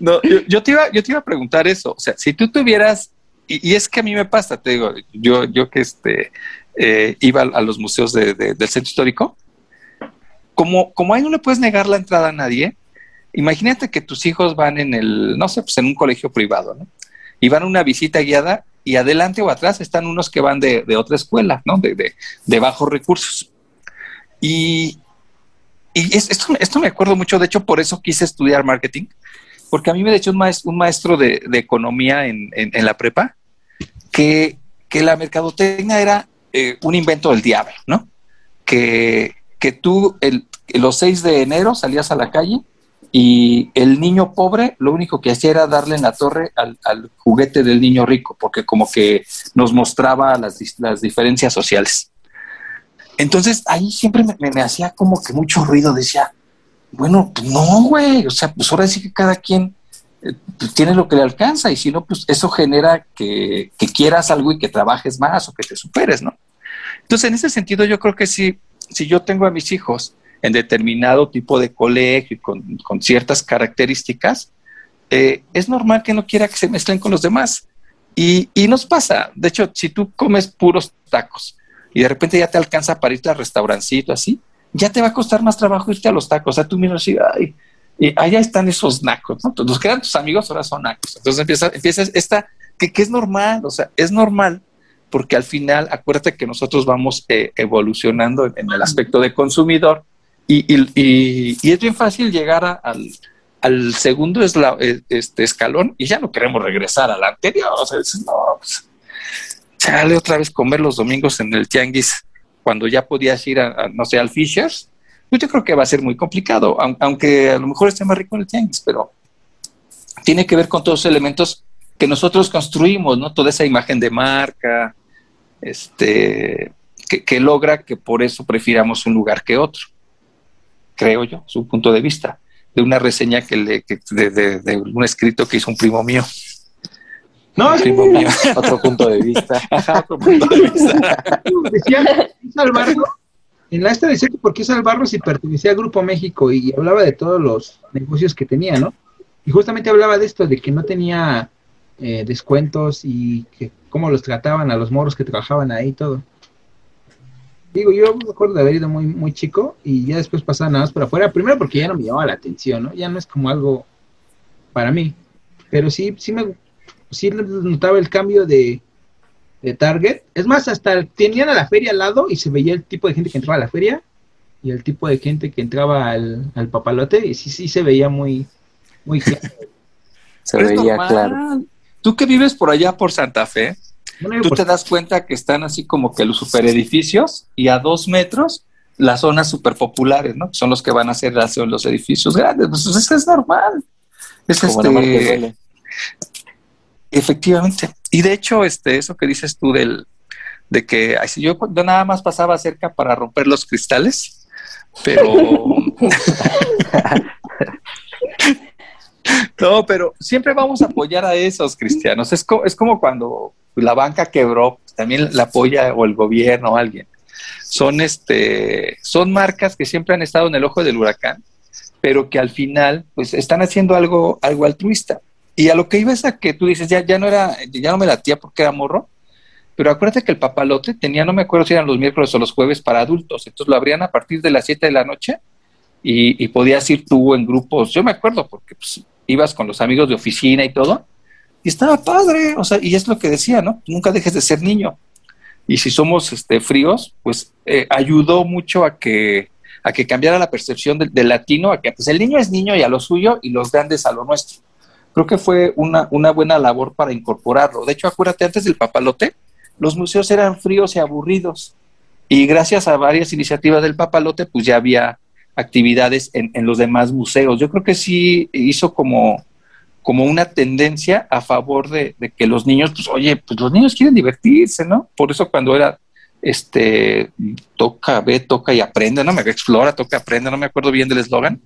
S4: No, yo, yo, te iba, yo te iba a preguntar eso. O sea, si tú tuvieras, y, y es que a mí me pasa, te digo, yo, yo que este, eh, iba a, los museos de, de, del centro histórico, como, como ahí no le puedes negar la entrada a nadie, imagínate que tus hijos van en el, no sé, pues en un colegio privado, ¿no? Y van a una visita guiada y adelante o atrás están unos que van de, de otra escuela, ¿no? De, de, de bajos recursos. Y, y es, esto, esto, me acuerdo mucho, de hecho, por eso quise estudiar marketing, porque a mí me ha hecho un maestro, un maestro de, de, economía en, en, en, la prepa, que, que la mercadotecnia era eh, un invento del diablo, ¿no? Que, que tú el, los 6 de enero salías a la calle y el niño pobre lo único que hacía era darle en la torre al, juguete del niño rico, porque como que nos mostraba las, las diferencias sociales. Entonces ahí siempre me, me, me, hacía como que mucho ruido, decía, bueno, pues no, güey, o sea, pues ahora sí que cada quien eh, pues tiene lo que le alcanza y si no, pues eso genera que, que, quieras algo y que trabajes más o que te superes, ¿no? Entonces, en ese sentido, yo creo que si, si yo tengo a mis hijos en determinado tipo de colegio y con, con ciertas características, eh, es normal que no quiera que se mezclen con los demás. Y, y, nos pasa, de hecho, si tú comes puros tacos y de repente ya te alcanza para irte al restaurancito así, ya te va a costar más trabajo irte a los tacos. O sea, tú miras así, ay, y allá están esos nacos, ¿no? Los que tus amigos ahora son nacos. Entonces empieza, empieza esta, que, que es normal, o sea, es normal porque al final, acuérdate que nosotros vamos eh, evolucionando en, en, el aspecto de consumidor y, y, y, es bien fácil llegar al, segundo esla, este escalón y ya no queremos regresar al anterior. O sea, no, pues, sale otra vez comer los domingos en el tianguis cuando ya podías ir a no sé, al Fishers pues yo creo que va a ser muy complicado, aunque a lo mejor esté más rico en el tianguis, pero tiene que ver con todos los elementos que nosotros construimos, ¿no? Toda esa imagen de marca, este, que, que logra que por eso prefiramos un lugar que otro, creo yo, su punto de vista, de una reseña que le, que de, de, de, un escrito que hizo un primo mío.
S5: No, un primo mío, otro punto de vista.
S4: Ajá, otro punto de vista.
S6: Decía, en la esta decía que por qué Salvarros y pertenecía al Grupo México y hablaba de todos los negocios que tenía, ¿no? Y justamente hablaba de esto, de que no tenía eh, descuentos y que cómo los trataban a los moros que trabajaban ahí y todo. Digo, yo me acuerdo de haber ido muy, muy chico y ya después pasaba nada más por afuera. Primero porque ya no me llamaba la atención, ¿no? Ya no es como algo para mí. Pero sí, sí me sí notaba el cambio de, de Target. Es más, hasta tenían a la feria al lado y se veía el tipo de gente que entraba a la feria y el tipo de gente que entraba al, al papalote y sí, sí se veía muy, muy claro.
S5: Se
S4: Pero
S5: veía
S4: normal.
S5: claro.
S4: Tú que vives por allá por Santa Fe,
S6: Bueno,
S4: tú
S6: por-
S4: te das cuenta que están así como que los superedificios y a dos metros las zonas superpopulares, ¿no? Son los que van a ser las- los edificios grandes. Pues eso es normal. Es este. Efectivamente. Y de hecho, este, eso que dices tú del, de que ay, si yo cuando nada más pasaba cerca para romper los cristales, pero no, pero siempre vamos a apoyar a esos cristianos. Es, co- es como cuando la banca quebró, pues, también la apoya o el gobierno o alguien. Son este, son marcas que siempre han estado en el ojo del huracán, pero que al final, pues, están haciendo algo, algo altruista. Y a lo que iba es a que tú dices, ya, ya no era, ya no me latía porque era morro, pero acuérdate que el papalote tenía, no me acuerdo si eran los miércoles o los jueves para adultos, entonces lo abrían a partir de las 7 de la noche y, y podías ir tú en grupos, yo me acuerdo porque pues, ibas con los amigos de oficina y todo, y estaba padre, o sea, y es lo que decía, ¿no? Nunca dejes de ser niño. Y si somos este, fríos, pues eh, ayudó mucho a que, a que cambiara la percepción del, latino, a que pues, el niño es niño y a lo suyo y los grandes a lo nuestro. Creo que fue una, una buena labor para incorporarlo. De hecho, acuérdate, antes del papalote, los museos eran fríos y aburridos. Y gracias a varias iniciativas del papalote, pues ya había actividades en, en los demás museos. Yo creo que sí hizo como, como una tendencia a favor de, de que los niños, pues oye, pues los niños quieren divertirse, ¿no? Por eso cuando era este toca, ve, toca y aprende, no me explora, toca, aprende, no me acuerdo bien del eslogan.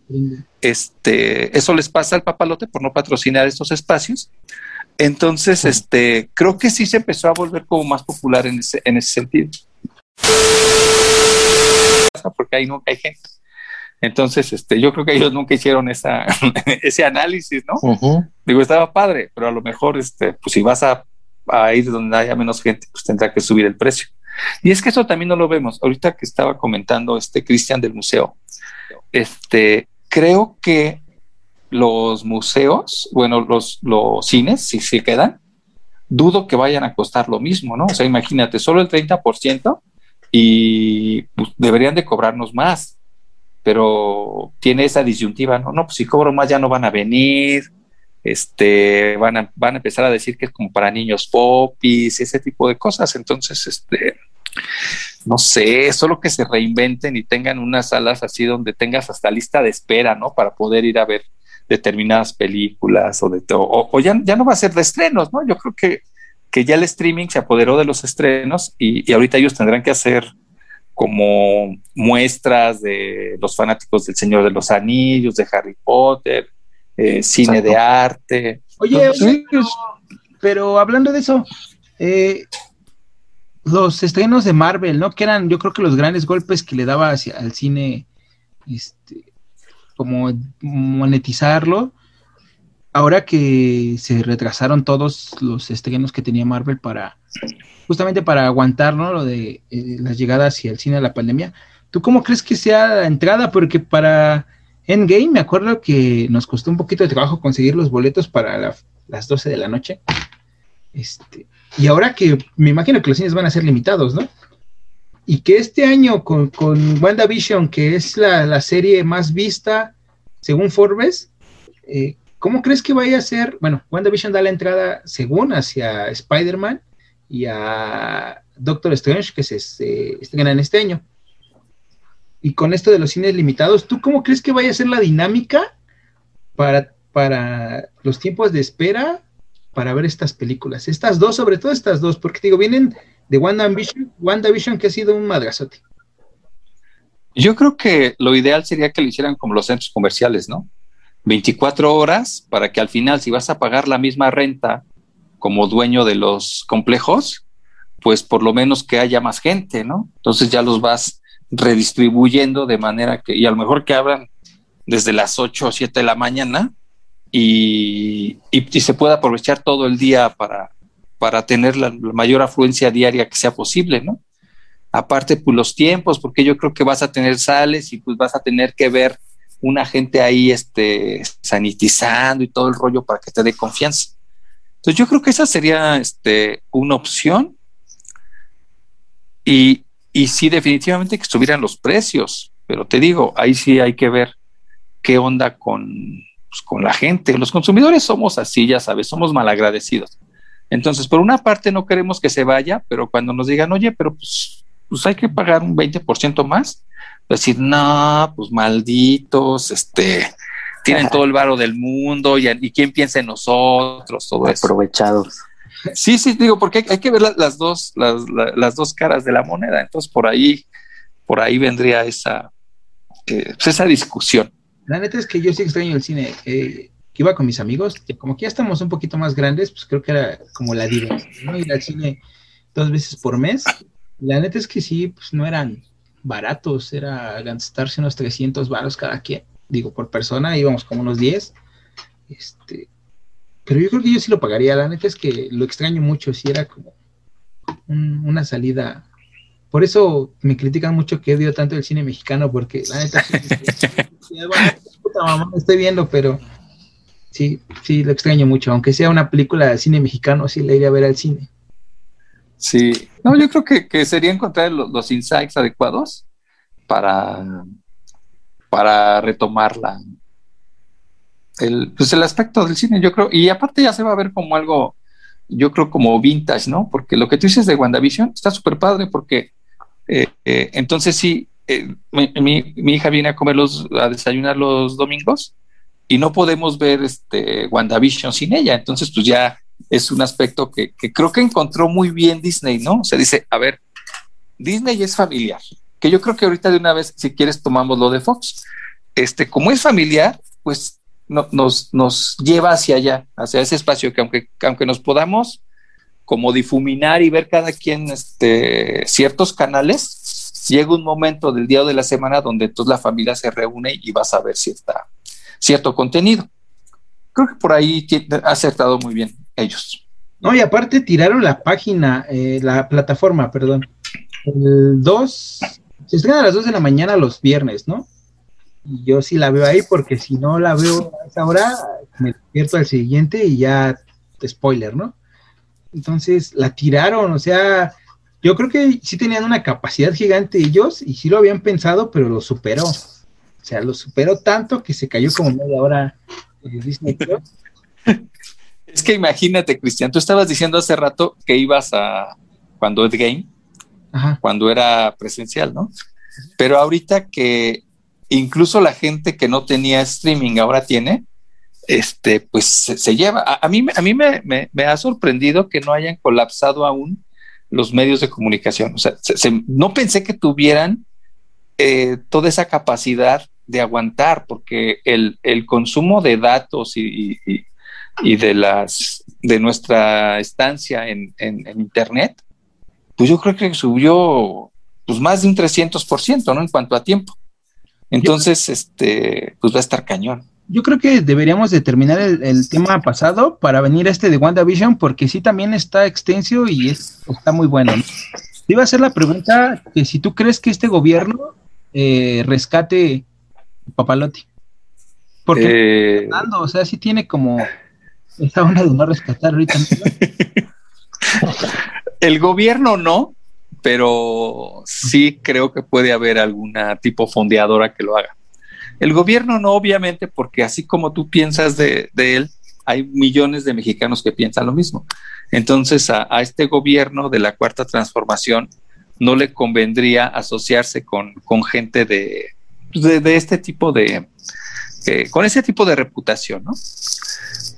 S4: Este, eso les pasa al papalote por no patrocinar estos espacios. Entonces, este, creo que sí se empezó a volver como más popular en ese, en ese sentido. Porque ahí nunca hay gente. Entonces, este, yo creo que ellos nunca hicieron esa, ese análisis, ¿no? Digo, estaba padre, pero a lo mejor, este, pues si vas a, a ir donde haya menos gente, pues tendrá que subir el precio. Y es que eso también no lo vemos. Ahorita que estaba comentando este Cristian del museo, este, creo que los museos, bueno, los, los cines, si se quedan, dudo que vayan a costar lo mismo, ¿no? O sea, imagínate, solo el 30% y pues, deberían de cobrarnos más, pero tiene esa disyuntiva, ¿no? No, pues si cobro más ya no van a venir, este, van a, van a empezar a decir que es como para niños popis, ese tipo de cosas, entonces, este, no sé, solo que se reinventen y tengan unas salas así donde tengas hasta lista de espera, ¿no? Para poder ir a ver determinadas películas o de todo, o, o ya, ya no va a ser de estrenos, ¿no? Yo creo que, que ya el streaming se apoderó de los estrenos y, y ahorita ellos tendrán que hacer como muestras de los fanáticos del Señor de los Anillos, de Harry Potter, eh, cine
S5: Exacto.
S4: de arte.
S6: Oye, pero hablando de eso, eh, los estrenos de Marvel, ¿no? Que eran, yo creo que los grandes golpes que le daba hacia, al cine, este, como monetizarlo. Ahora que se retrasaron todos los estrenos que tenía Marvel para, justamente para aguantar, ¿no? Lo de eh, las llegadas hacia el cine de la pandemia. ¿Tú cómo crees que sea la entrada? Porque para Endgame me acuerdo que nos costó un poquito de trabajo conseguir los boletos para la- las 12 de la noche. Este, y ahora que me imagino que los cines van a ser limitados, ¿no? Y que este año con, con WandaVision, que es la, la serie más vista según Forbes, eh, ¿cómo crees que vaya a ser? Bueno, WandaVision da la entrada según hacia Spider-Man y a Doctor Strange, que se, estrenan este año. Y con esto de los cines limitados, ¿tú cómo crees que vaya a ser la dinámica para, para los tiempos de espera para ver estas películas? Estas dos, sobre todo estas dos, porque te digo, vienen de WandaVision, WandaVision que ha sido un madrazote.
S4: Yo creo que lo ideal sería que lo hicieran como los centros comerciales, ¿no? 24 horas para que al final, si vas a pagar la misma renta como dueño de los complejos, pues por lo menos que haya más gente, ¿no? Entonces ya los vas redistribuyendo de manera que, y a lo mejor que abran desde las 8 o 7 de la mañana y, y, se pueda aprovechar todo el día para, para tener la, la mayor afluencia diaria que sea posible, ¿no? aparte pues los tiempos, porque yo creo que vas a tener sales y pues vas a tener que ver una gente ahí este sanitizando y todo el rollo para que te dé confianza. Entonces yo creo que esa sería este una opción Y, y sí, definitivamente que estuvieran los precios, pero te digo, ahí sí hay que ver qué onda con, pues, con la gente. Los consumidores somos así, ya sabes, somos malagradecidos. Entonces, por una parte no queremos que se vaya, pero cuando nos digan, oye, pero pues, pues hay que pagar un 20% más, decir, no, pues malditos, este, tienen todo el varo del mundo y, y quién piensa en nosotros, todo eso.
S5: Aprovechados.
S4: Sí, sí, digo, porque hay, hay que ver la- las dos, las, la- las dos caras de la moneda. Entonces, por ahí, por ahí vendría esa, eh, pues, esa discusión.
S6: La neta es que yo sí extraño el cine. eh, que iba con mis amigos, que como que ya estamos un poquito más grandes, pues creo que era como la diversión, ¿no? Ir al cine dos veces por mes. La neta es que sí, pues no eran baratos, era gastarse unos 300 varos cada quien. Digo, por persona íbamos como unos 10. Este, pero yo creo que yo sí lo pagaría. La neta es que lo extraño mucho, si era como un- una salida. Por eso me critican mucho que odio tanto el cine mexicano, porque la neta puta mamá, estoy viendo, pero sí, sí, lo extraño mucho. Aunque sea una película de cine mexicano, sí la iría a ver al cine.
S4: Sí. No, yo creo que, que sería encontrar los, insights adecuados para, para retomar la, el, pues el aspecto del cine, yo creo. Y aparte ya se va a ver como algo, yo creo como vintage, ¿no? Porque lo que tú dices de WandaVision está súper padre porque eh, eh, entonces sí, eh, mi, mi- mi hija viene a comer los, a desayunar los domingos y no podemos ver este WandaVision sin ella. Entonces, pues ya es un aspecto que, creo que encontró muy bien Disney, ¿no? O dice, a ver, Disney es familiar, que yo creo que ahorita de una vez, si quieres, tomamos lo de Fox. Este, como es familiar, pues no- nos, nos lleva hacia allá, hacia ese espacio que aunque, que aunque nos podamos como difuminar y ver cada quien este, ciertos canales, llega un momento del día o de la semana donde entonces la familia se reúne y vas a ver cierta, cierto contenido. Creo que por ahí ha acertado muy bien ellos.
S6: No, y aparte tiraron la página, eh, la plataforma, perdón. El 2, se estrena a las 2 de la mañana los viernes, ¿no? Y yo sí la veo ahí porque si no la veo a esa hora, me despierto al siguiente y ya, spoiler, ¿no? Entonces la tiraron, o sea, yo creo que sí tenían una capacidad gigante ellos y sí lo habían pensado, pero lo superó. O sea, lo superó tanto que se cayó como media hora eh, Disney Plus.
S4: Es que imagínate, Cristian, tú estabas diciendo hace rato que ibas a cuando Ed Game,
S6: Ajá.
S4: cuando era presencial, ¿no? Pero ahorita que incluso la gente que no tenía streaming ahora tiene, este, pues se, se lleva. A, a mí, me- a mí me, me- me ha sorprendido que no hayan colapsado aún los medios de comunicación. O sea, se- se- no pensé que tuvieran eh, toda esa capacidad de aguantar, porque el, el consumo de datos y, y- y de las de nuestra estancia en, en- en internet, pues yo creo que subió pues más de un 300%, ¿no? En cuanto a tiempo. Entonces, este, pues va a estar cañón.
S6: Yo creo que deberíamos de terminar el, el tema pasado para venir a este de WandaVision, porque sí también está extenso y es- está muy bueno. ¿no? Te iba a hacer la pregunta que si tú crees que este gobierno eh, rescate Papalote. Porque
S4: Eh,
S6: Fernando, o sea, sí tiene como esa onda de no rescatar ahorita.
S4: el gobierno no, pero sí creo que puede haber alguna tipo fondeadora que lo haga. El gobierno no, obviamente, porque así como tú piensas de, él, hay millones de mexicanos que piensan lo mismo. Entonces, a, este gobierno de la cuarta transformación no le convendría asociarse con, con gente de, de, de este tipo de, eh, con ese tipo de reputación, ¿no?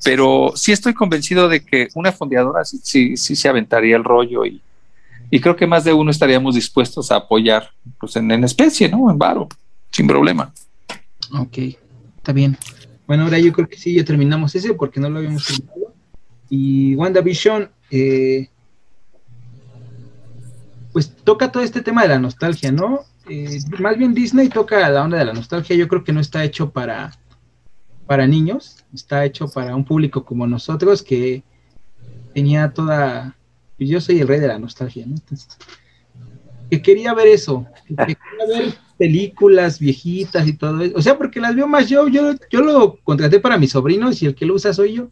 S4: Pero sí estoy convencido de que una fondeadora sí, sí, se aventaría el rollo y, y creo que más de uno estaríamos dispuestos a apoyar pues en, en especie, ¿no? En varo, sin problema.
S6: Ok, está bien. Bueno, ahora yo creo que sí, ya terminamos ese porque no lo habíamos terminado. Y WandaVision, eh, pues toca todo este tema de la nostalgia, ¿no? Eh, más bien Disney toca la onda de la nostalgia. Yo creo que no está hecho para, para niños, está hecho para un público como nosotros que tenía toda. pues Yo soy el rey de la nostalgia, ¿no? Entonces, que quería ver eso, que quería ver películas viejitas y todo eso. O sea, porque las veo más yo, yo, yo lo contraté para mis sobrinos y el que lo usa soy yo.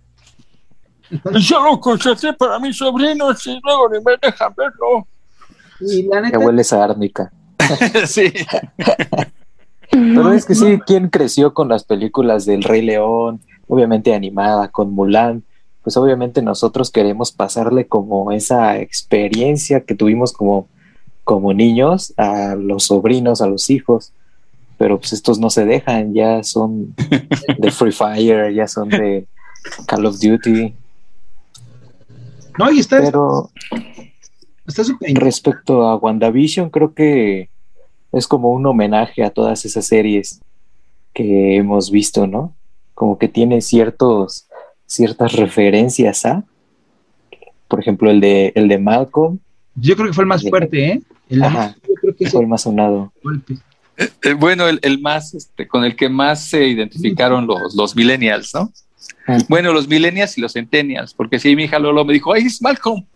S6: Entonces,
S7: Yo lo contraté para mis sobrinos y luego ni me dejan verlo.
S6: Y la
S5: Ya
S6: neta,
S5: huele esa árnica.
S4: sí.
S5: Pero es que sí, ¿quién creció con las películas del Rey León? Obviamente animada, con Mulan. Pues obviamente nosotros queremos pasarle como esa experiencia que tuvimos como, como niños a los sobrinos, a los hijos. Pero pues estos no se dejan, ya son de Free Fire, ya son de Call of Duty.
S6: no, y está
S5: Pero
S6: está
S5: respecto a WandaVision, creo que es como un homenaje a todas esas series que hemos visto, ¿no? Como que tiene ciertos, ciertas referencias a, por ejemplo, el de, el de Malcolm,
S6: Yo creo que fue el más fuerte, ¿eh? El
S5: Ajá.
S6: yo creo que
S5: fue
S6: el
S5: más sonado.
S6: golpe.
S4: Eh, bueno, el, el más, este, con el que más se identificaron los, los millennials, ¿no?
S5: Mm.
S4: Bueno, los millennials y los centennials, porque sí, mi hija Lolo me dijo, ¡ay, es Malcolm!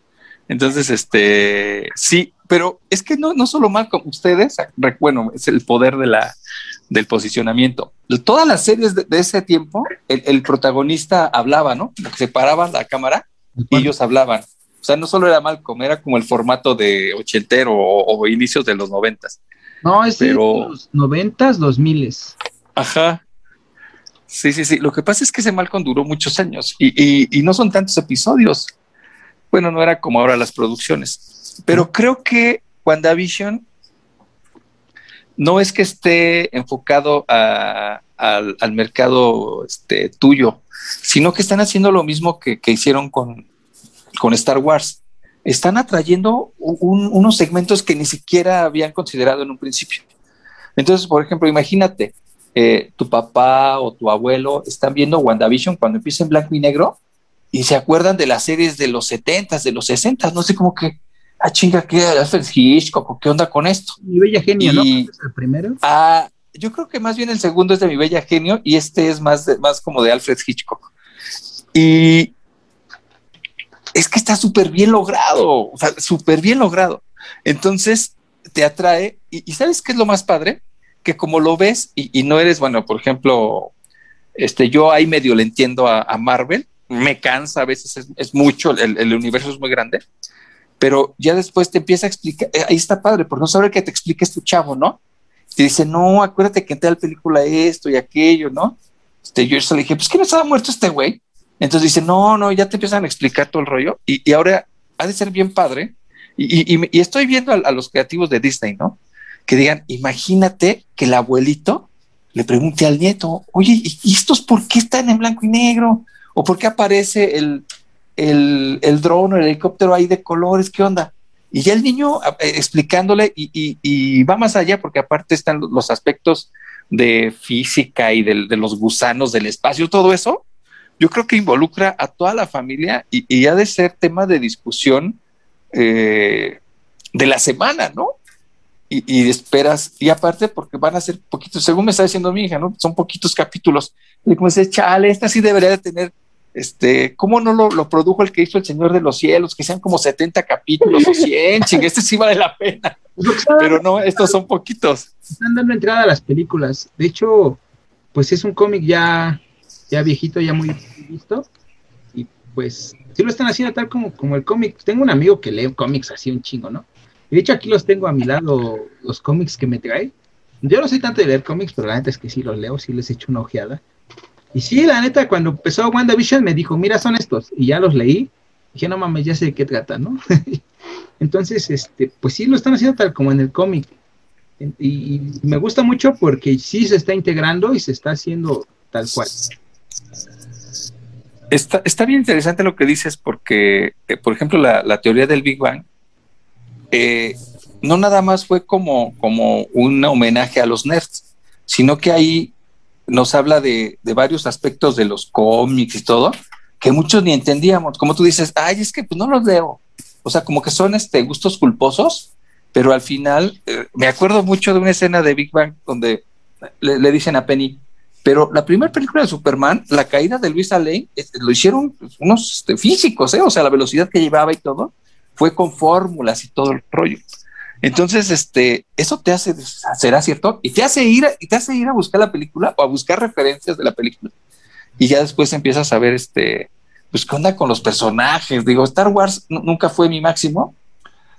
S4: Entonces, este, sí, pero es que no, no solo Malcolm, ustedes, bueno, es el poder de la, del posicionamiento. Todas las series de, de ese tiempo, el, el protagonista hablaba, ¿no? Como que se paraba la cámara y ellos hablaban. O sea, no solo era Malcolm, era como el formato de ochentero o, o inicios de los noventas.
S6: No, es
S4: Pero-
S6: los noventas, dos miles.
S4: Ajá. Sí, sí, sí. Lo que pasa es que ese Malcolm duró muchos años y, y- y no son tantos episodios. Bueno, no era como ahora las producciones. Pero creo que WandaVision no es que esté enfocado al, al mercado este, tuyo, sino que están haciendo lo mismo que, que hicieron con, con Star Wars. Están atrayendo un- unos segmentos que ni siquiera habían considerado en un principio. Entonces, por ejemplo, imagínate, eh, tu papá o tu abuelo están viendo WandaVision cuando empieza en blanco y negro y se acuerdan de las series de los 70s, de los 60s, no sé cómo que, ah, chinga, ¿qué? Alfred Hitchcock, ¿o ¿qué onda con esto?
S6: Mi bella genio, ¿no? Es el primero.
S4: Ah, yo creo que más bien el segundo es de Mi Bella Genio y este es más, de- más como de Alfred Hitchcock. Y es que está súper bien logrado, o sea, súper bien logrado. Entonces te atrae y, y ¿sabes qué es lo más padre? Que como lo ves y, y no eres, bueno, por ejemplo, este, yo ahí medio le entiendo a, a Marvel, me cansa, a veces es, es mucho, el, el universo es muy grande, pero ya después te empieza a explicar, eh, ahí está padre, por no saber que te expliques tu chavo, ¿no? te dice, no, acuérdate que en tal película esto y aquello, ¿no? Este, yo le dije, pues que no estaba muerto este güey. Entonces dice, no, no, ya te empiezan a explicar todo el rollo. Y, y ahora ha de ser bien padre. Y, y- y estoy viendo a, a los creativos de Disney, ¿no? Que digan, imagínate que el abuelito le pregunte al nieto, oye, ¿y, y estos por qué están en blanco y negro? ¿O por qué aparece el, el, el dron o el helicóptero ahí de colores? ¿Qué onda? Y ya el niño eh, explicándole y, y- va más allá porque aparte están lo- los aspectos de física y de, los gusanos del espacio, todo eso, yo creo que involucra a toda la familia y, y ha de ser tema de discusión eh, de la semana, ¿no? Y, y esperas, y aparte porque van a ser poquitos, según me está diciendo mi hija, ¿no? Son poquitos capítulos. Y como dice, chale, esta sí debería de tener este, ¿cómo no lo, lo produjo el que hizo El Señor de los Cielos? Que sean como 70 capítulos o 100, ching, este sí vale la pena. Pero no, estos son poquitos.
S6: están dando entrada a las películas. De hecho, pues es un cómic ya, ya viejito, ya muy visto. Y pues sí lo están haciendo tal como, como el cómic. Tengo un amigo que lee cómics así un chingo, ¿no? Y de hecho aquí los tengo a mi lado, los cómics que me trae. Yo no soy tanto de leer cómics, pero la neta es que sí los leo, sí les echo una ojeada. Y sí, la neta, cuando empezó WandaVision me dijo, mira, son estos. Y ya los leí. Dije, no mames, ya sé de qué trata, ¿no? Entonces, este, pues sí lo están haciendo tal como en el cómic. Y, me gusta mucho porque sí se está integrando y se está haciendo tal cual.
S4: Está, está bien interesante lo que dices porque, eh, por ejemplo, la, la teoría del Big Bang eh, no nada más fue como, como un homenaje a los nerds, sino que ahí nos habla de, de varios aspectos de los cómics y todo, que muchos ni entendíamos. Como tú dices, ay, es que pues no los leo. O sea, como que son este, gustos culposos, pero al final eh, me acuerdo mucho de una escena de Big Bang donde le, dicen a Penny, pero la primera película de Superman, la caída de Luisa Lane, lo hicieron pues, unos este, físicos, ¿eh? o sea, la velocidad que llevaba y todo, fue con fórmulas y todo el rollo. Entonces, este, eso te hace, será cierto, y te hace ir, a, y te hace ir a buscar la película o a buscar referencias de la película. Y ya después empiezas a ver, este, pues, qué onda con los personajes. Digo, Star Wars nunca fue mi máximo.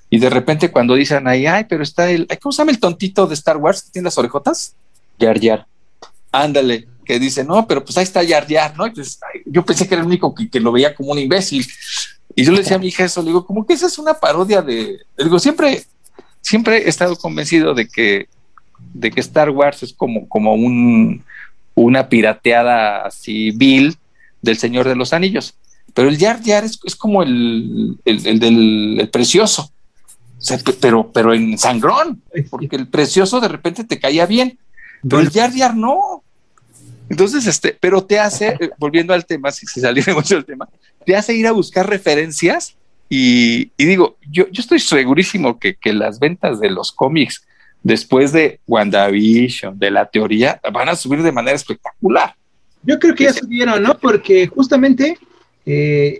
S4: Y de repente cuando dicen ahí, ay, pero está el, ¿cómo se llama el tontito de Star Wars que tiene las orejotas?
S5: Yar Yar.
S4: Ándale, que dice, no, pero pues ahí está Yar Yar, ¿no? Entonces, ay, yo pensé que era el único que, que lo veía como un imbécil. Y yo le decía a mi hija eso, le digo, como que esa es una parodia de, le digo, siempre, siempre he estado convencido de que, de que Star Wars es como, como un, una pirateada así vil del Señor de los Anillos. Pero el Yar Yar es, es como el, el, el del el precioso. O sea, pe- pero, pero en sangrón, porque el precioso de repente te caía bien, pero el Yar Yar no. Entonces, este, pero te hace, eh, volviendo al tema, si se saliera mucho del tema, te hace ir a buscar referencias y, y digo, yo, yo estoy segurísimo que, que las ventas de los cómics después de WandaVision, de la teoría, van a subir de manera espectacular.
S6: Yo creo que ya subieron, ¿no? Porque justamente eh,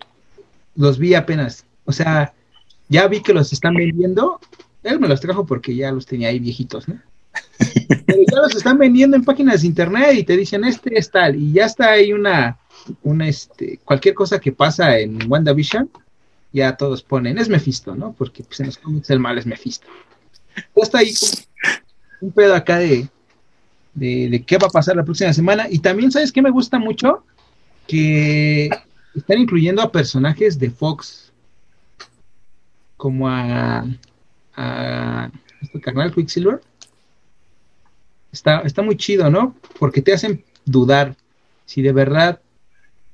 S6: los vi apenas. O sea, ya vi que los están vendiendo. Él me los trajo porque ya los tenía ahí viejitos, ¿no? Pero ya los están vendiendo en páginas de internet y te dicen este es tal. Y ya está ahí una, una este, cualquier cosa que pasa en WandaVision, ya todos ponen, es Mephisto, ¿no? Porque pues, en los el mal es Mephisto. Está ahí un pedo acá de, de, qué va a pasar la próxima semana. Y también, ¿sabes qué me gusta mucho? Que están incluyendo a personajes de Fox, como a, a este carnal Quicksilver. Está, está muy chido, ¿no? Porque te hacen dudar si de verdad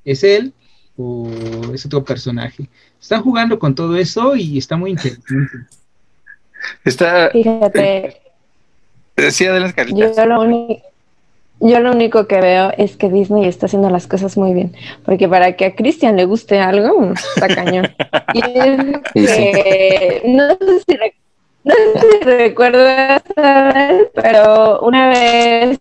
S6: es él o es otro personaje. Están jugando con todo eso y está muy interesante.
S4: Está,
S1: Fíjate,
S4: decía de las
S1: yo
S4: caritas.
S1: lo, uni- yo lo único que veo es que Disney está haciendo las cosas muy bien. Porque para que a Christian le guste algo, está cañón. Y es
S5: Sí, sí.
S1: que, no sé si, re- no sé si recuerdas, pero una vez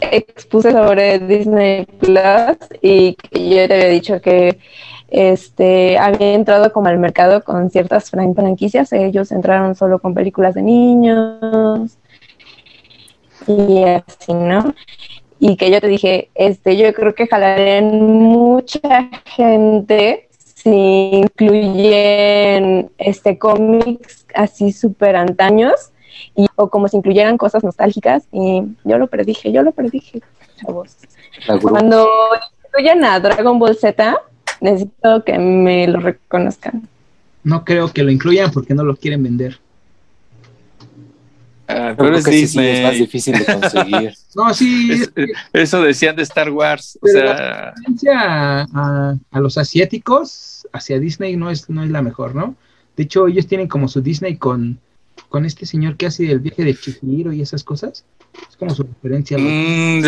S1: expuse sobre Disney Plus y yo te había dicho que este había entrado como al mercado con ciertas fran- franquicias. Ellos entraron solo con películas de niños y así, ¿no? Y que yo te dije, este, yo creo que jalarían mucha gente si incluyen este cómics así súper antaños y, o como si incluyeran cosas nostálgicas y yo lo predije, yo lo predije, chavos.
S5: La
S1: Cuando incluyan a Dragon Ball Z, necesito que me lo reconozcan.
S6: No creo que lo incluyan porque no lo quieren vender.
S4: Ah, pero es
S5: que sí, sí, es más
S4: Disney.
S5: difícil de conseguir.
S6: No, sí,
S4: Es-
S6: es que
S4: eso decían de Star Wars. O
S6: Pero
S4: sea,
S6: referencia a, a- a los asiáticos hacia Disney no es, no es la mejor, ¿no? De hecho, ellos tienen como su Disney con, con este señor que hace el viaje de Chihiro y esas cosas. Es como su referencia
S4: mm,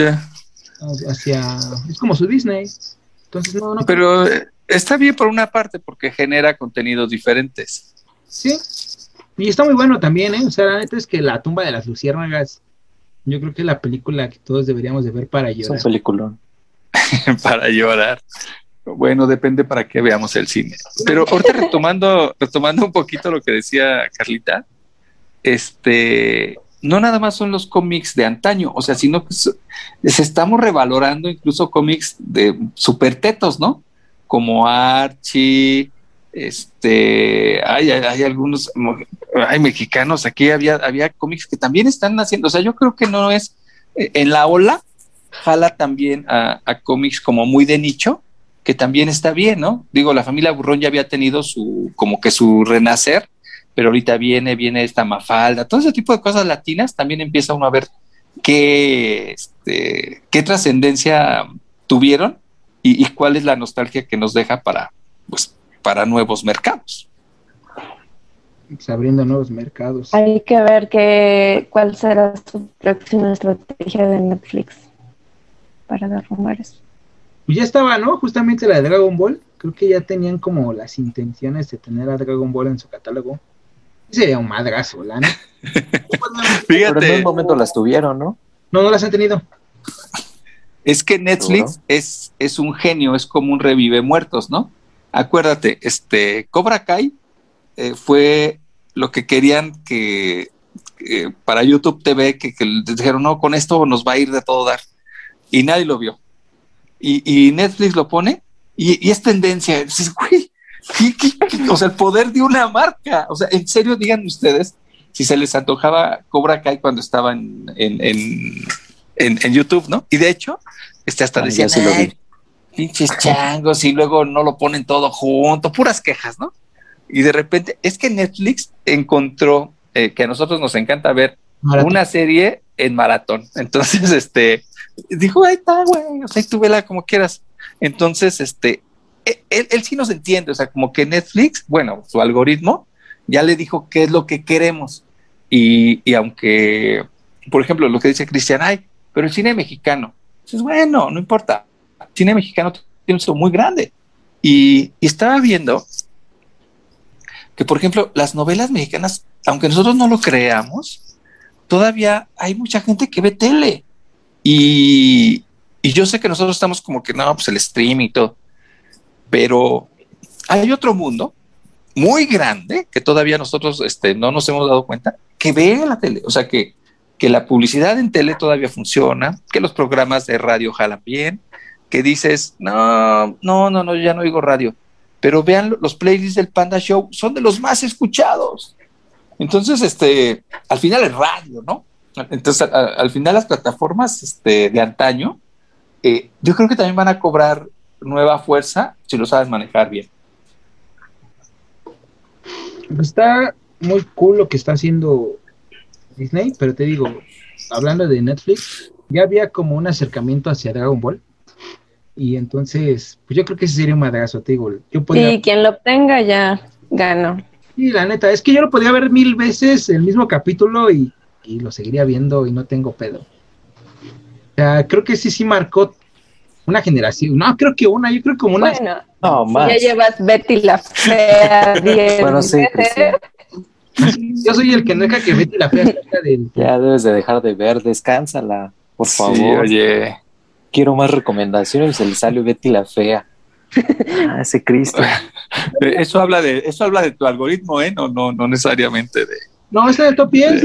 S6: hacia... Es como su Disney. Entonces, no, no.
S4: pero eh, está bien por una parte porque genera contenidos diferentes.
S6: Sí. Y está muy bueno también, ¿eh? O sea, la neta es que La tumba de las luciérnagas, yo creo que es la película que todos deberíamos de ver para
S5: Es un
S6: llorar.
S5: peliculón.
S4: para llorar. Bueno, depende para qué veamos el cine. Pero ahorita retomando, retomando un poquito lo que decía Carlita, este, no nada más son los cómics de antaño, o sea, sino que se estamos revalorando incluso cómics de super tetos, ¿no? Como Archie, este, hay, algunos, hay mexicanos, aquí había, había cómics que también están haciendo, o sea, yo creo que no es, eh, en la ola, jala también a, a cómics como muy de nicho, que también está bien, ¿no? Digo, la familia Burrón ya había tenido su, como que su renacer, pero ahorita viene, viene esta Mafalda, todo ese tipo de cosas latinas, también empieza uno a ver qué, este, qué trascendencia tuvieron y, y cuál es la nostalgia que nos deja para, pues, para nuevos mercados.
S6: Pues, abriendo nuevos mercados.
S1: Hay que ver que, cuál será su próxima estrategia de Netflix para dar rumores.
S6: Pues ya estaba, ¿no? Justamente la de Dragon Ball. Creo que ya tenían como las intenciones de tener a Dragon Ball en su catálogo. Sería un madrazo, la neta.
S5: Pero en un momento las tuvieron, ¿no?
S6: No, no las han tenido.
S4: Es que Netflix
S5: Seguro.
S4: es, es un genio, es como un revive muertos, ¿no? Acuérdate, este Cobra Kai eh, fue lo que querían que eh, para YouTube TV, que, que dijeron, no, con esto nos va a ir de todo dar. Y nadie lo vio. Y, y Netflix lo pone y, y es tendencia. Dices, güey, ¿Qué- qué- qué? O sea, el poder de una marca. O sea, en serio, digan ustedes si se les antojaba Cobra Kai cuando estaba en, en, en, YouTube, ¿no? Y de hecho, este hasta decían,
S5: ya sí lo vi.
S4: "Ay, pinches changos, y luego no lo ponen todo junto, puras quejas, ¿no? Y de repente, es que Netflix encontró eh, que a nosotros nos encanta ver
S6: Maratón.
S4: una serie en maratón. Entonces, este, dijo, ahí está, güey, o sea, tú vela como quieras. Entonces, este, él, él sí nos entiende, o sea, como que Netflix, bueno, su algoritmo ya le dijo qué es lo que queremos. Y, aunque, por ejemplo, lo que dice Cristian, ay, pero el cine mexicano, es bueno, no importa, el cine mexicano tiene un éxito muy grande. Y, y estaba viendo que, por ejemplo, las novelas mexicanas, aunque nosotros no lo creamos, todavía hay mucha gente que ve tele. Y, y yo sé que nosotros estamos como que no, pues el streaming y todo. Pero hay otro mundo muy grande que todavía nosotros este, no nos hemos dado cuenta que ve la tele. O sea, que, que la publicidad en tele todavía funciona, que los programas de radio jalan bien, que dices, no, no, no, no, ya no oigo radio. Pero vean los playlists del Panda Show, son de los más escuchados. Entonces, este, al final es radio, ¿no? Entonces, a- al final las plataformas este, de antaño, eh, yo creo que también van a cobrar nueva fuerza si lo sabes manejar bien.
S6: Está muy cool lo que está haciendo Disney, pero te digo, hablando de Netflix, ya había como un acercamiento hacia Dragon Ball. Y entonces, pues yo creo que ese sería un madrazo, te digo. Yo podía,
S1: Y quien lo obtenga ya ganó.
S6: Sí, la neta, es que yo lo podía ver mil veces el mismo capítulo y, y lo seguiría viendo y no tengo pedo. O sea, creo que sí, sí marcó una generación. No, creo que una, yo creo que como una.
S1: Bueno,
S5: No, más.
S1: ya llevas Betty la fea 10
S5: Bueno, sí.
S6: Yo soy el que no deja que Betty la fea salga del.
S5: Ya debes de dejar de ver, descánsala, por favor.
S4: oye.
S5: Quiero más recomendaciones, se le salió Betty la fea. Ah, ese Cristo.
S4: Eh, Eso habla de, eso habla de tu algoritmo, ¿eh? No, no, no necesariamente de.
S6: No, está en el top 10.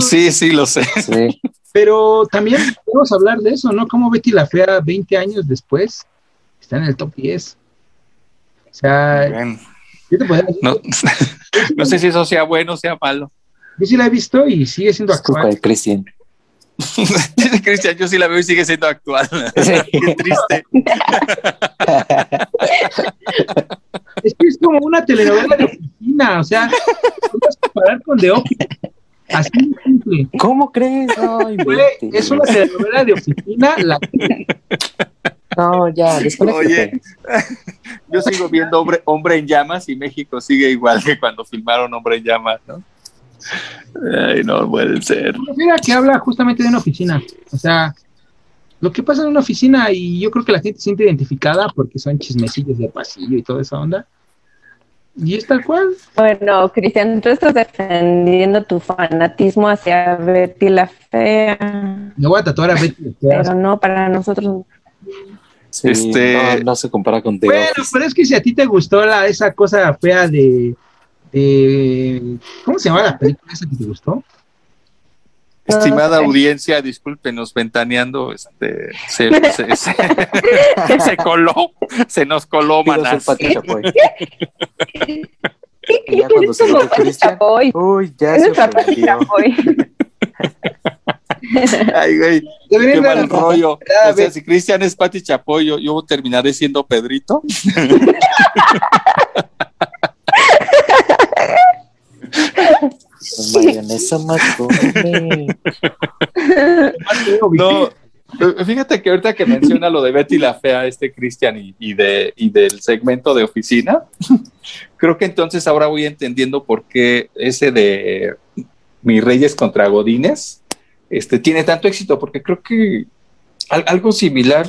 S4: Sí, sí, lo sé.
S5: Sí.
S6: Pero también podemos hablar de eso, ¿no? Como Betty la Fea 20 años después está en el top 10. O sea,
S4: Bien.
S6: yo te decir,
S4: No, no sé si eso sea bueno o sea malo.
S6: yo sí la he visto y sigue siendo actual.
S5: Cristian.
S4: Dice Cristian, yo sí la veo y sigue siendo actual. Qué triste.
S6: Es que es como una telenovela de oficina, o sea, puedes comparar con The Office. Así de simple.
S5: ¿Cómo crees?
S6: Es una telenovela de oficina, la
S5: No, ya.
S4: Oye, yo sigo viendo hombre, hombre en llamas y México sigue igual que cuando filmaron Hombre en llamas, ¿no? Ay, no puede ser.
S6: Mira que habla justamente de una oficina. O sea, lo que pasa en una oficina y yo creo que la gente se siente identificada porque son chismecillos de pasillo y toda esa onda. Y es tal cual.
S1: Bueno, Cristian, tú estás defendiendo tu fanatismo hacia Betty la fea.
S6: Me voy a tatuar a Betty. la Fea.
S1: Pero no, para nosotros.
S5: Sí,
S4: Este-
S5: no, no se compara con The
S6: Bueno,
S5: Office.
S6: pero es que si a ti te gustó la, esa cosa fea de, de- ¿Cómo se llama la película esa que te gustó?
S4: Estimada
S1: sé.
S4: audiencia, discúlpenos, ventaneando, este, se, se, se- se coló, se nos coló, manas.
S5: Y ya cuando se lo Cristian,
S1: Chapoy.
S5: uy, ya se.
S4: Ay, güey, qué mal rollo. O sea, si Cristian es Pati Chapoy, yo, yo terminaré siendo Pedrito.
S5: mayonesa matone.
S4: No, eh, fíjate que ahorita que menciona lo de Betty la Fea, este Cristian y, y de, y del segmento de oficina, creo que entonces ahora voy entendiendo por qué ese de Mis Reyes contra Godines este, tiene tanto éxito, porque creo que al- algo similar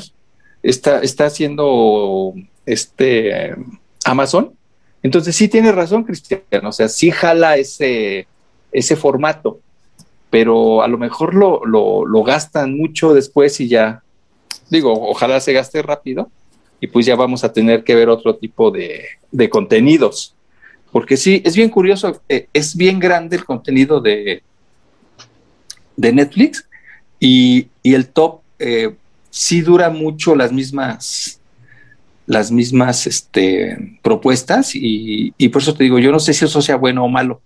S4: está, está haciendo este Amazon. Entonces sí tiene razón, Cristian, o sea, sí jala ese, ese formato pero a lo mejor lo, lo, gastan mucho después y ya, digo, ojalá se gaste rápido y pues ya vamos a tener que ver otro tipo de, de contenidos. Porque sí, es bien curioso, eh, es bien grande el contenido de, de Netflix y, y el top eh, sí dura mucho las mismas, las mismas este, propuestas y, y por eso te digo, yo no sé si eso sea bueno o malo,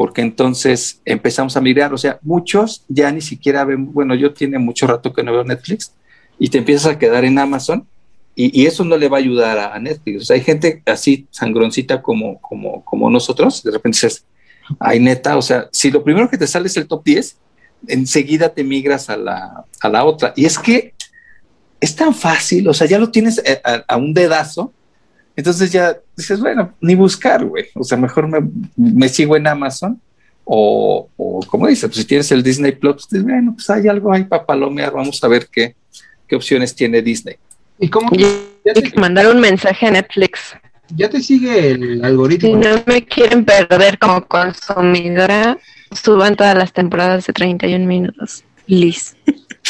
S4: porque entonces empezamos a mirar, o sea, muchos ya ni siquiera ven, bueno, yo tiene mucho rato que no veo Netflix y te empiezas a quedar en Amazon y, eso no le va a ayudar a, Netflix. O sea, hay gente así sangroncita como, como, como nosotros, de repente dices, ay neta, o sea, si lo primero que te sale es el top 10, enseguida te migras a la, a la otra. Y es que es tan fácil, o sea, ya lo tienes a, a- a un dedazo, entonces ya dices, bueno, ni buscar, güey, o sea, mejor me, me sigo en Amazon. O, o como dices, pues si tienes el Disney Plus, pues, dices, bueno, pues hay algo ahí para palomear, vamos a ver qué, qué opciones tiene Disney.
S6: ¿Y cómo ya
S1: que
S6: te,
S1: mandar un mensaje a Netflix.
S6: ya te sigue el
S1: Si
S6: algoritmo?
S1: no me quieren perder como consumidora, suban todas las temporadas de 31 minutos. Liz.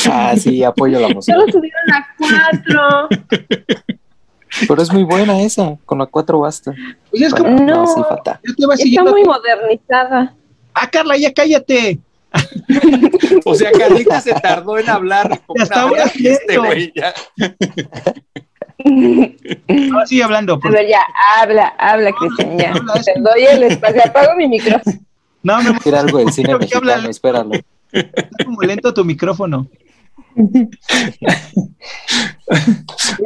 S5: Ah, sí, apoyo la música.
S1: Solo subieron a cuatro.
S5: Pero es muy buena esa, con la 4 basta.
S6: Pues es como,
S1: No.
S5: sí, falta.
S6: ya te vas
S1: Está muy modernizada.
S6: Ah, Carla, ya cállate.
S4: O sea, Carlita se tardó en hablar como
S6: Ya
S4: y este güey ya.
S6: Ahora sigue hablando.
S1: A ver, ya, habla, habla, Cristian, ya.
S6: Habla, es-
S1: Te doy el espacio, apago mi micrófono.
S6: No, me
S5: Era algo del cine
S6: que habla-
S5: mexicano, espéralo.
S6: está como lento tu micrófono.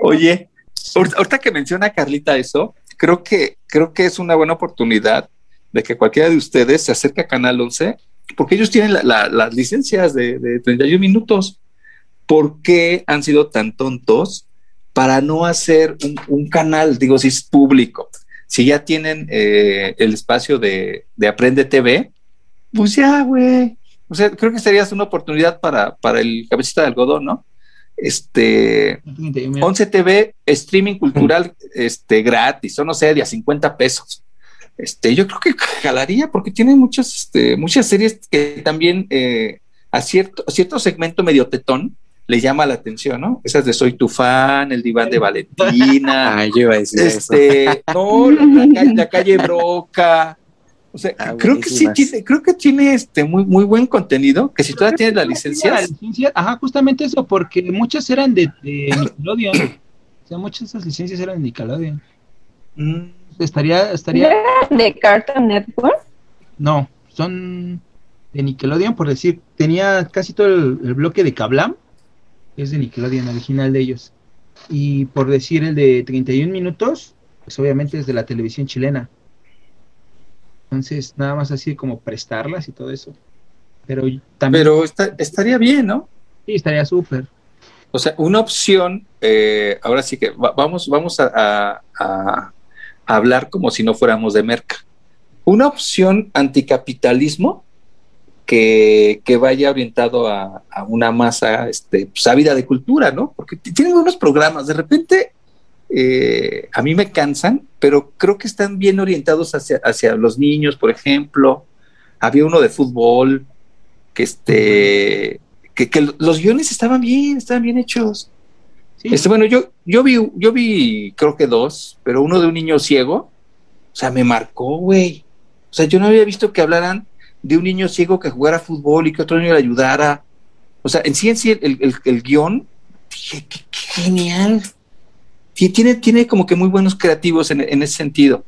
S4: Oye, ahorita que menciona Carlita eso, creo que, creo que es una buena oportunidad de que cualquiera de ustedes se acerque a Canal 11, porque ellos tienen la- la- las licencias de, de 31 minutos. ¿Por qué han sido tan tontos para no hacer un, un canal, digo, si es público? Si ya tienen eh, el espacio de, de Aprende TV, pues ya, güey. O sea, creo que sería una oportunidad para, para el cabecita de algodón, ¿no? Este, 11 TV, streaming cultural este, gratis, o no sé, de a 50 pesos. Este, yo creo que jalaría porque tiene muchas, este, muchas series que también eh, a cierto, a cierto segmento medio tetón le llama la atención, ¿no? Esas de Soy tu fan, El diván de Valentina,
S5: Ay, yo iba a decir eso.
S4: este, no, la, ca- la calle Broca. O sea,
S5: Ah,
S4: creo que sí tiene, creo que tiene este muy, muy buen contenido, que si todavía tienes la licencia,
S6: La licencia, ajá, justamente eso, porque muchas eran de, de Nickelodeon. O sea, muchas de esas licencias eran de Nickelodeon.
S4: mm,
S6: Estaría,
S1: ¿No
S6: estaría,
S1: de Cartoon Network?
S6: no, son de Nickelodeon, por decir, tenía casi todo el, el bloque de Kablam, que es de Nickelodeon, original de ellos. Y por decir el de 31 minutos, pues obviamente es de la televisión chilena. Entonces, nada más así como prestarlas y todo eso. Pero también
S4: pero está- estaría bien, ¿no?
S6: sí, estaría súper.
S4: O sea, una opción, eh, ahora sí que va- vamos, vamos a, a- a- a hablar como si no fuéramos de merca. Una opción anticapitalismo que, que vaya orientado a, a una masa este, pues, ávida de cultura, ¿no? Porque tienen unos programas, de repente eh, a mí me cansan, pero creo que están bien orientados hacia, hacia los niños, por ejemplo. Había uno de fútbol, que este que, que los guiones estaban bien, estaban bien hechos.
S6: Sí,
S4: Este, bueno, yo, yo vi, yo vi, creo que dos, pero uno de un niño ciego, o sea, me marcó, güey. O sea, yo no había visto que hablaran de un niño ciego que jugara fútbol y que otro niño le ayudara. O sea, en sí, en sí, el, el, el guion, dije, qué, qué genial. Tiene, tiene como que muy buenos creativos en, en ese sentido,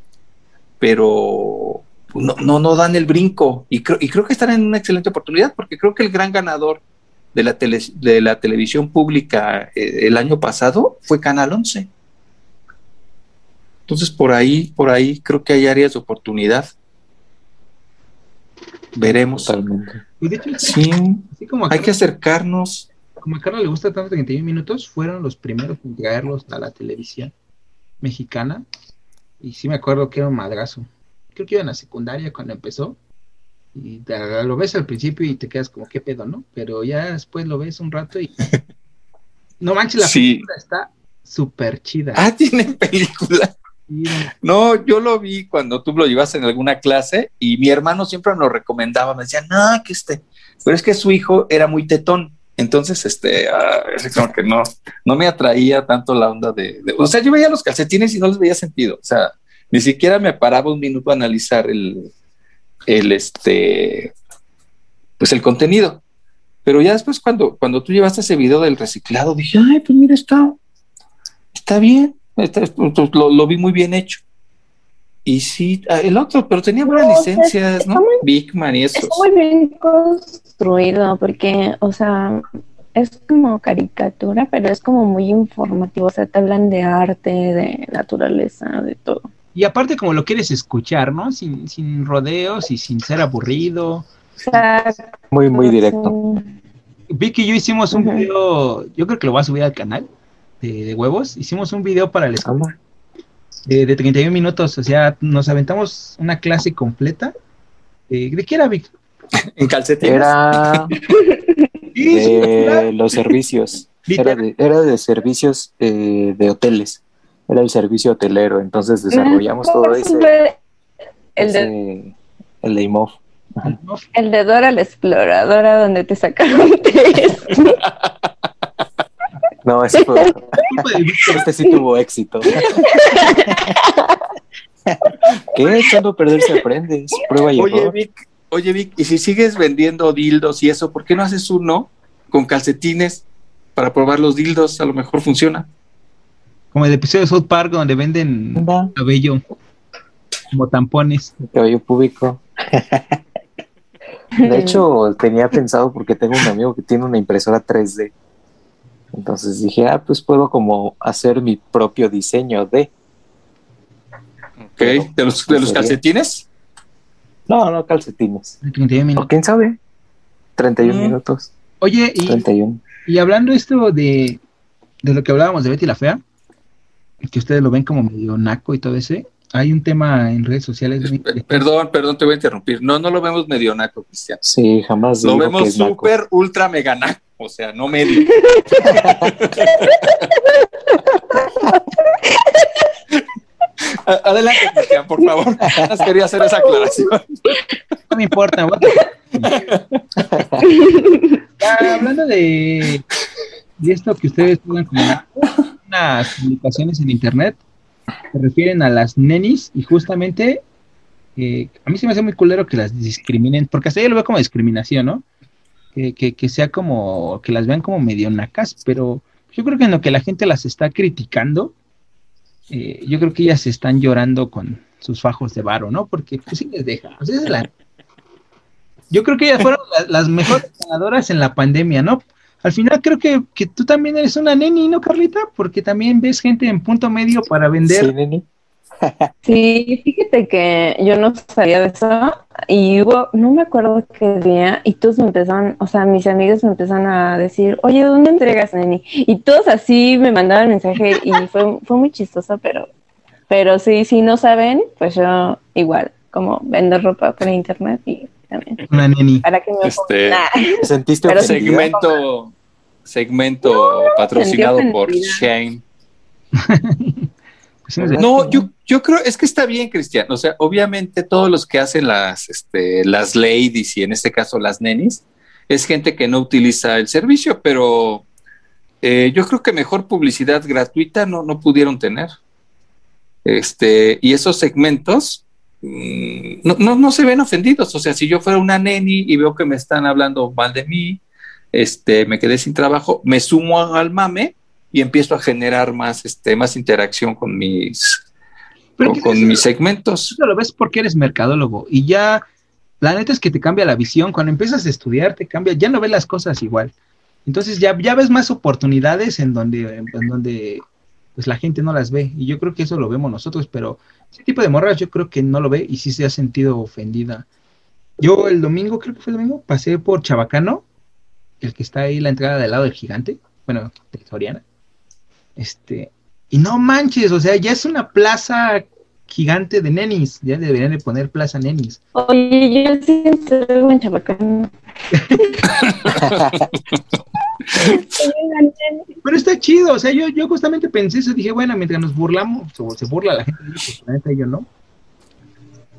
S4: pero no, no, no dan el brinco. Y creo, y creo que están en una excelente oportunidad, porque creo que el gran ganador de la, tele- de la televisión pública eh, el año pasado fue Canal 11. Entonces, por ahí, por ahí creo que hay áreas de oportunidad. Veremos.
S5: Totalmente.
S6: y de hecho,
S4: Sí,
S6: así como
S4: hay que acercarnos.
S6: Como a Carlos le gusta tanto 31 minutos, fueron los primeros en traerlos a la televisión mexicana. Y sí me acuerdo que era un madrazo. Creo que iba en la secundaria cuando empezó. Y te- lo ves al principio y te quedas como, ¿qué pedo, no? Pero ya después lo ves un rato y... No manches, la
S4: Sí.
S6: película está súper chida.
S4: Ah, tiene película. No, yo lo vi cuando tú lo llevas en alguna clase y mi hermano siempre nos recomendaba, me decía, no, que este, pero es que su hijo era muy tetón. Entonces, este, ah, así como que no, no me atraía tanto la onda de, o sea, yo veía los calcetines y no les veía sentido. O sea, ni siquiera me paraba un minuto a analizar el, el, este, pues el contenido. Pero ya después cuando, cuando tú llevaste ese video del reciclado, dije, ay, pues mira, está, está bien. Este, pues, lo, lo vi muy bien hecho. Y sí, ah, el otro, pero tenía buenas
S1: No,
S4: licencias, ¿no?
S1: muy-
S4: Big Man y esos.
S1: Está muy bien construido porque, o sea, es como caricatura, pero es como muy informativo. O sea, te hablan de arte, de naturaleza, de todo.
S6: Y aparte como lo quieres escuchar, ¿no? Sin, sin rodeos y sin ser aburrido.
S1: O sea,
S5: Muy, muy directo.
S1: sí.
S6: Vicky y yo hicimos un video, yo creo que lo voy a subir al canal de, de huevos. Hicimos un video para el
S5: Anda.
S6: De, de 31 minutos, o sea, nos aventamos una clase completa. Eh, ¿De qué era, Vic?
S4: En calcetines.
S5: Era de los servicios. Era de, era de servicios eh, de hoteles. Era el servicio hotelero. Entonces desarrollamos todo
S1: Ese El de,
S5: ese- el de IMOF.
S1: el de Dora la exploradora, donde te sacaron tres.
S5: No, ese fue otro. Este sí tuvo éxito. ¿Qué? Echando a perder se aprende. Es prueba y
S4: Oye,
S5: error.
S4: Vic, oye, Vic, y si sigues vendiendo dildos y eso, ¿por qué no haces uno con calcetines para probar los dildos? A lo mejor funciona.
S6: Como el episodio de South Park donde venden
S5: Anda,
S6: cabello como tampones.
S5: el cabello público. De hecho, tenía pensado porque tengo un amigo que tiene una impresora 3D. Entonces dije, ah, pues puedo como hacer mi propio diseño de.
S4: ¿Ok? ¿De los, de los
S5: sería?
S4: calcetines?
S5: No, no calcetines.
S6: de 31
S5: O
S6: minutos.
S5: quién sabe. 31
S4: Mm.
S5: minutos.
S6: Oye, y,
S5: 31.
S6: y hablando esto de, de lo que hablábamos de Betty la Fea, que ustedes lo ven como medio naco y todo ese, hay un tema en redes sociales.
S4: Perdón, perdón, te voy a interrumpir. No, no lo vemos medio naco, Cristian.
S5: Sí, jamás
S4: Lo vemos súper, ultra, mega naco. O sea, no medio. Adelante, Cristian, por favor. Más quería hacer esa aclaración.
S6: No me importa. Ya, hablando de, de esto que ustedes como unas publicaciones en internet, se refieren a las nenis y justamente eh, a mí se me hace muy culero que las discriminen, porque hasta yo lo veo como discriminación, ¿no? Que, que, que sea como, que las vean como medio nacas, pero yo creo que en lo que la gente las está criticando, eh, yo creo que ellas se están llorando con sus fajos de varo, ¿no? Porque pues sí les deja. O sea, esa es la- Yo creo que ellas fueron la- las mejores ganadoras en la pandemia, ¿no? Al final creo que, que tú también eres una neni, ¿no, Carlita? Porque también ves gente en punto medio para vender.
S5: Sí, neni.
S1: Sí, fíjate que yo no sabía de eso y hubo, no me acuerdo qué día, y todos me empezaron, o sea, mis amigos me empezaron a decir, oye, ¿dónde entregas, Neni? Y todos así me mandaban mensaje y fue, fue muy chistoso, pero, pero sí, si no saben, pues yo igual, como vendo ropa por internet y también,
S6: Una neni.
S1: para que me
S4: Este-
S1: Nah.
S5: ¿Te sentiste
S1: Pero
S5: ofendida?
S4: Segmento, patrocinado por. Shane. No, yo, yo creo, es que está bien, Cristian. O sea, obviamente todos los que hacen las, este, las ladies y en este caso las nenis, es gente que no utiliza el servicio, pero eh, yo creo que mejor publicidad gratuita no, no pudieron tener. Este, y esos segmentos mm, no, no, no se ven ofendidos. O sea, si yo fuera una neni y veo que me están hablando mal de mí, este, me quedé sin trabajo, me sumo al mame y empiezo a generar más, este, más interacción con mis,
S6: Pero
S4: con,
S6: ¿qué
S4: con
S6: es
S4: mis segmentos.
S6: Tú lo ves porque eres mercadólogo y ya, la neta es que te cambia la visión. Cuando empiezas a estudiar, te cambia, ya no ves las cosas igual. Entonces ya, ya ves más oportunidades en donde, en donde pues la gente no las ve. Y yo creo que eso lo vemos nosotros, pero ese tipo de morras yo creo que no lo ve y sí se ha sentido ofendida. Yo el domingo, creo que fue el domingo, pasé por Chabacano, el que está ahí la entrada del lado del gigante, bueno, de Soriana. Este, y no manches, o sea, ya es una plaza gigante de nenis. Ya deberían de poner plaza nenis.
S1: Oye, yo sí estoy en Chabacán.
S6: Pero está chido, o sea, yo, yo justamente pensé eso, dije, bueno, mientras nos burlamos, o se burla la gente, pues la neta yo no.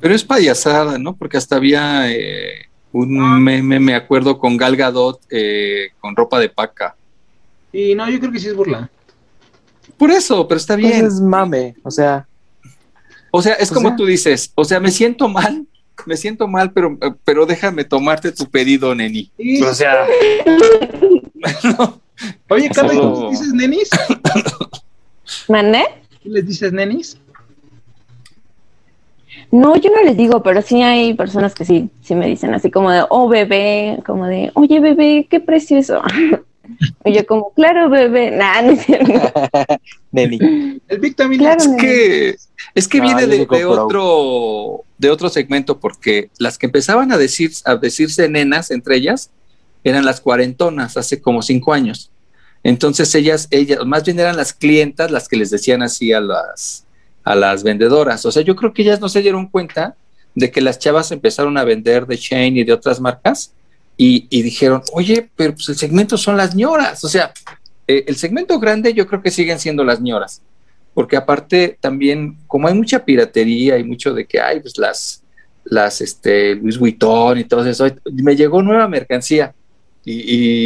S4: Pero es payasada, ¿no? Porque hasta había eh, un meme, me acuerdo, con Gal Gadot eh, con ropa de paca.
S6: Y no, yo creo que sí es burla.
S4: Por eso, pero está
S5: Pues
S4: bien.
S5: es mame, o sea,
S4: O sea, es
S5: o
S4: como
S5: sea-
S4: tú dices, o sea, me siento mal, me siento mal, pero, pero déjame tomarte tu pedido, neni.
S6: Sí.
S4: O sea,
S6: Oye, Carlos, ¿tú dices nenis?
S1: ¿Mané?
S6: ¿Tú les dices nenis?
S1: No, yo no les digo, pero sí hay personas que sí, sí me dicen así como de, oh bebé, como de, oye bebé, qué precioso. y yo como, claro bebé, nada, no es cierto.
S6: El Vic también.
S1: Claro,
S4: Es
S1: nene.
S4: que, es que
S5: No,
S4: viene de, de otro, de otro segmento, porque las que empezaban a, decir, a decirse nenas entre ellas eran las cuarentonas hace como cinco años. Entonces ellas, ellas, más bien eran las clientas las que les decían así a las, a las vendedoras. O sea, yo creo que ellas no se dieron cuenta de que las chavas empezaron a vender de Shane y de otras marcas y, dijeron, oye, pero pues el segmento son las ñoras. O sea, eh, el segmento grande yo creo que siguen siendo las ñoras porque aparte también, como hay mucha piratería y mucho de que hay, pues las, las, este, Luis Vuitton y todo eso, me llegó nueva mercancía y,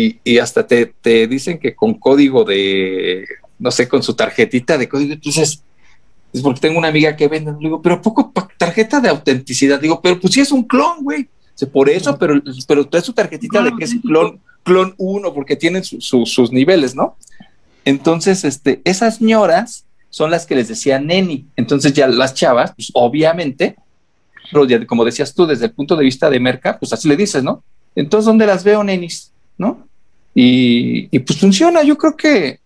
S4: y- y hasta te, te dicen que con código de, no sé, con su tarjetita de código, entonces, es porque tengo una amiga que vende, le digo, pero ¿a poco tarjeta de autenticidad? Digo, pero pues sí es un clon, güey. Dice, por eso, pero, pero trae su tarjetita de que es clon, clon 1, porque tienen su- su- sus niveles, ¿no? Entonces, este, esas ñoras son las que les decía neni. Entonces ya las chavas, pues obviamente, pero ya como decías tú, desde el punto de vista de merca, pues así le dices, ¿no? Entonces, ¿dónde las veo, nenis? ¿No? Y, y, pues funciona, yo creo que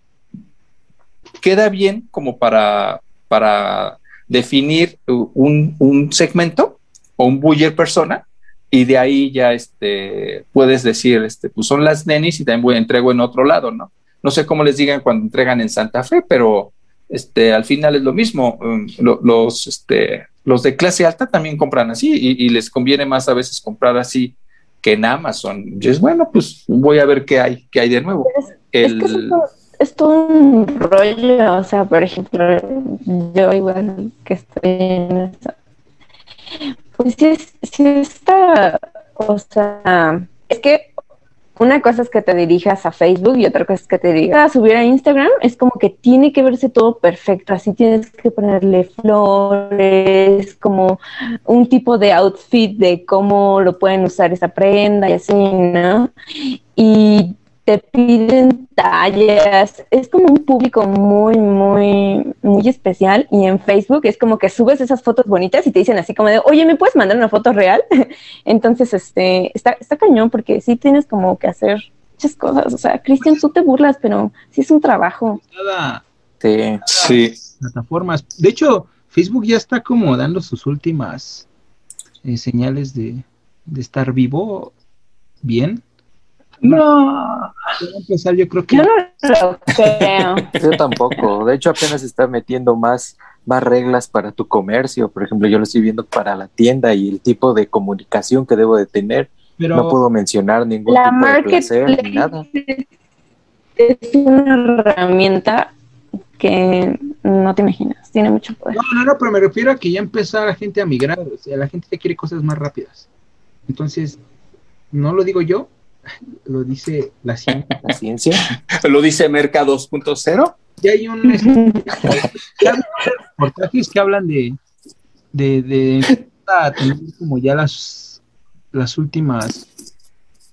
S4: queda bien como para, para definir un, un segmento o un buyer persona y de ahí ya este, puedes decir, este, pues son las nenis y también voy entrego en otro lado, ¿no? No sé cómo les digan cuando entregan en Santa Fe, pero este, al final es lo mismo. Um, lo- los, este, los de clase alta también compran así y, y les conviene más a veces comprar así que en Amazon. Y es bueno, pues voy a ver qué hay, qué hay de nuevo.
S1: Es
S4: El-
S1: es es todo un rollo, o sea, por ejemplo, yo igual que estoy en eso, pues sí, es- sí está, o es que una cosa es que te dirijas a Facebook y otra cosa es que te digas a subir a Instagram, es como que tiene que verse todo perfecto, así tienes que ponerle flores, como un tipo de outfit de cómo lo pueden usar esa prenda y así, ¿no? Y te piden tallas, es como un público muy, muy, muy especial y en Facebook es como que subes esas fotos bonitas y te dicen así como de, oye, ¿me puedes mandar una foto real? Entonces, este, está, está cañón porque sí tienes como que hacer muchas cosas, o sea, Cristian, tú te burlas, pero sí es un trabajo.
S5: Sí.
S4: sí,
S6: plataformas. De hecho, Facebook ya está como dando sus últimas eh, señales de, de estar vivo bien.
S4: No,
S6: empezar, yo creo que
S1: Yo no lo creo.
S5: Yo tampoco. De hecho, apenas está metiendo más, más reglas para tu comercio. Por ejemplo, yo lo estoy viendo para la tienda y el tipo de comunicación que debo de tener.
S6: pero
S5: No puedo mencionar ningún
S1: La
S5: tipo de placer ni nada.
S1: marketplace es una herramienta que no te imaginas, tiene mucho poder.
S6: No, no, no, pero me refiero a que ya empezó la gente a migrar, o sea, la gente ya quiere cosas más rápidas. Entonces, no lo digo yo, lo dice la ciencia.
S5: La ciencia.
S4: lo dice Merca 2.0.
S6: Ya hay un este, reportajes que hablan de, de, de a tener como ya las, las últimas